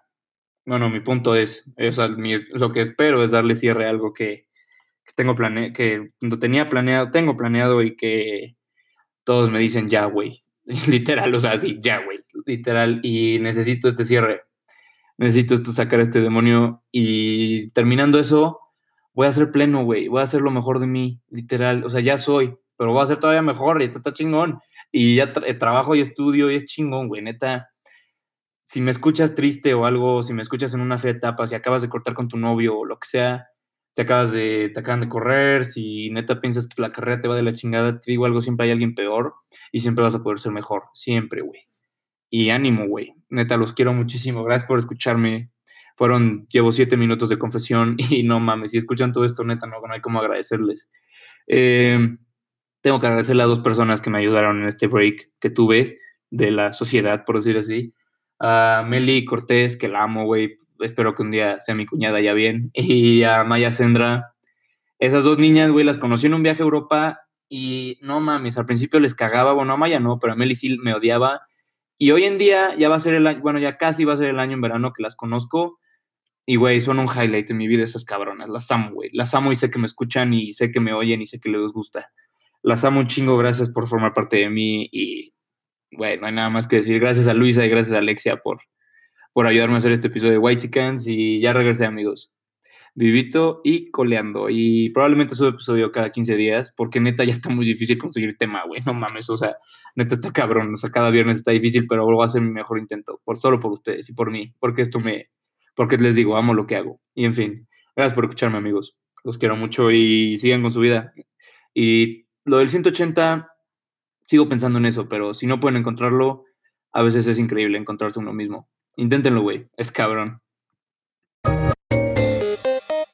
bueno, mi punto es, o sea, lo que espero es darle cierre a algo que, tengo plane, que tenía planeado, tengo planeado y que todos me dicen ya, güey. [LAUGHS] Literal, o sea, sí, ya, güey. Literal. Y necesito este cierre. Necesito esto, sacar este demonio. Y terminando eso, voy a ser pleno, güey. Voy a hacer lo mejor de mí. Literal. O sea, ya soy. Pero voy a ser todavía mejor. Y esto está chingón. Y ya trabajo y estudio y es chingón, güey. Neta si me escuchas triste o algo, si me escuchas en una fea etapa, si acabas de cortar con tu novio o lo que sea, si acabas de, te acaban de correr, si neta piensas que la carrera te va de la chingada, te digo algo, siempre hay alguien peor y siempre vas a poder ser mejor, siempre, güey. Y ánimo, güey. Neta, los quiero muchísimo. Gracias por escucharme. Fueron, llevo siete minutos de confesión [LAUGHS] y no mames, si escuchan todo esto, neta, no, no hay como agradecerles. Eh, tengo que agradecerle a dos personas que me ayudaron en este break que tuve de la sociedad, por decir así a Meli Cortés, que la amo, güey. Espero que un día sea mi cuñada ya bien. [LAUGHS] Y a Maya Sendra. Esas dos niñas, güey, las conocí en un viaje a Europa y no mames, al principio les cagaba, bueno, a Maya no, pero a Meli sí me odiaba. Y hoy en día ya va a ser el año, bueno, ya casi va a ser el año en verano que las conozco. Y, güey, son un highlight en mi vida esas cabronas. Las amo, güey. Las amo y sé que me escuchan y sé que me oyen y sé que les gusta. Las amo un chingo, gracias por formar parte de mí y bueno, no hay nada más que decir. Gracias a Luisa y gracias a Alexia por, por ayudarme a hacer este episodio de White Chickens y ya regresé, amigos. Vivito y coleando. Y probablemente subo episodio cada 15 días, porque neta ya está muy difícil conseguir tema, güey. No mames, o sea, neta está cabrón. O sea, cada viernes está difícil, pero voy a hacer mi mejor intento. Por, solo por ustedes y por mí. Porque esto me. Porque les digo, amo lo que hago. Y en fin, gracias por escucharme, amigos. Los quiero mucho y sigan con su vida. Y lo del 180 sigo pensando en eso, pero si no pueden encontrarlo, a veces es increíble encontrarse uno mismo. Inténtenlo, güey. Es cabrón.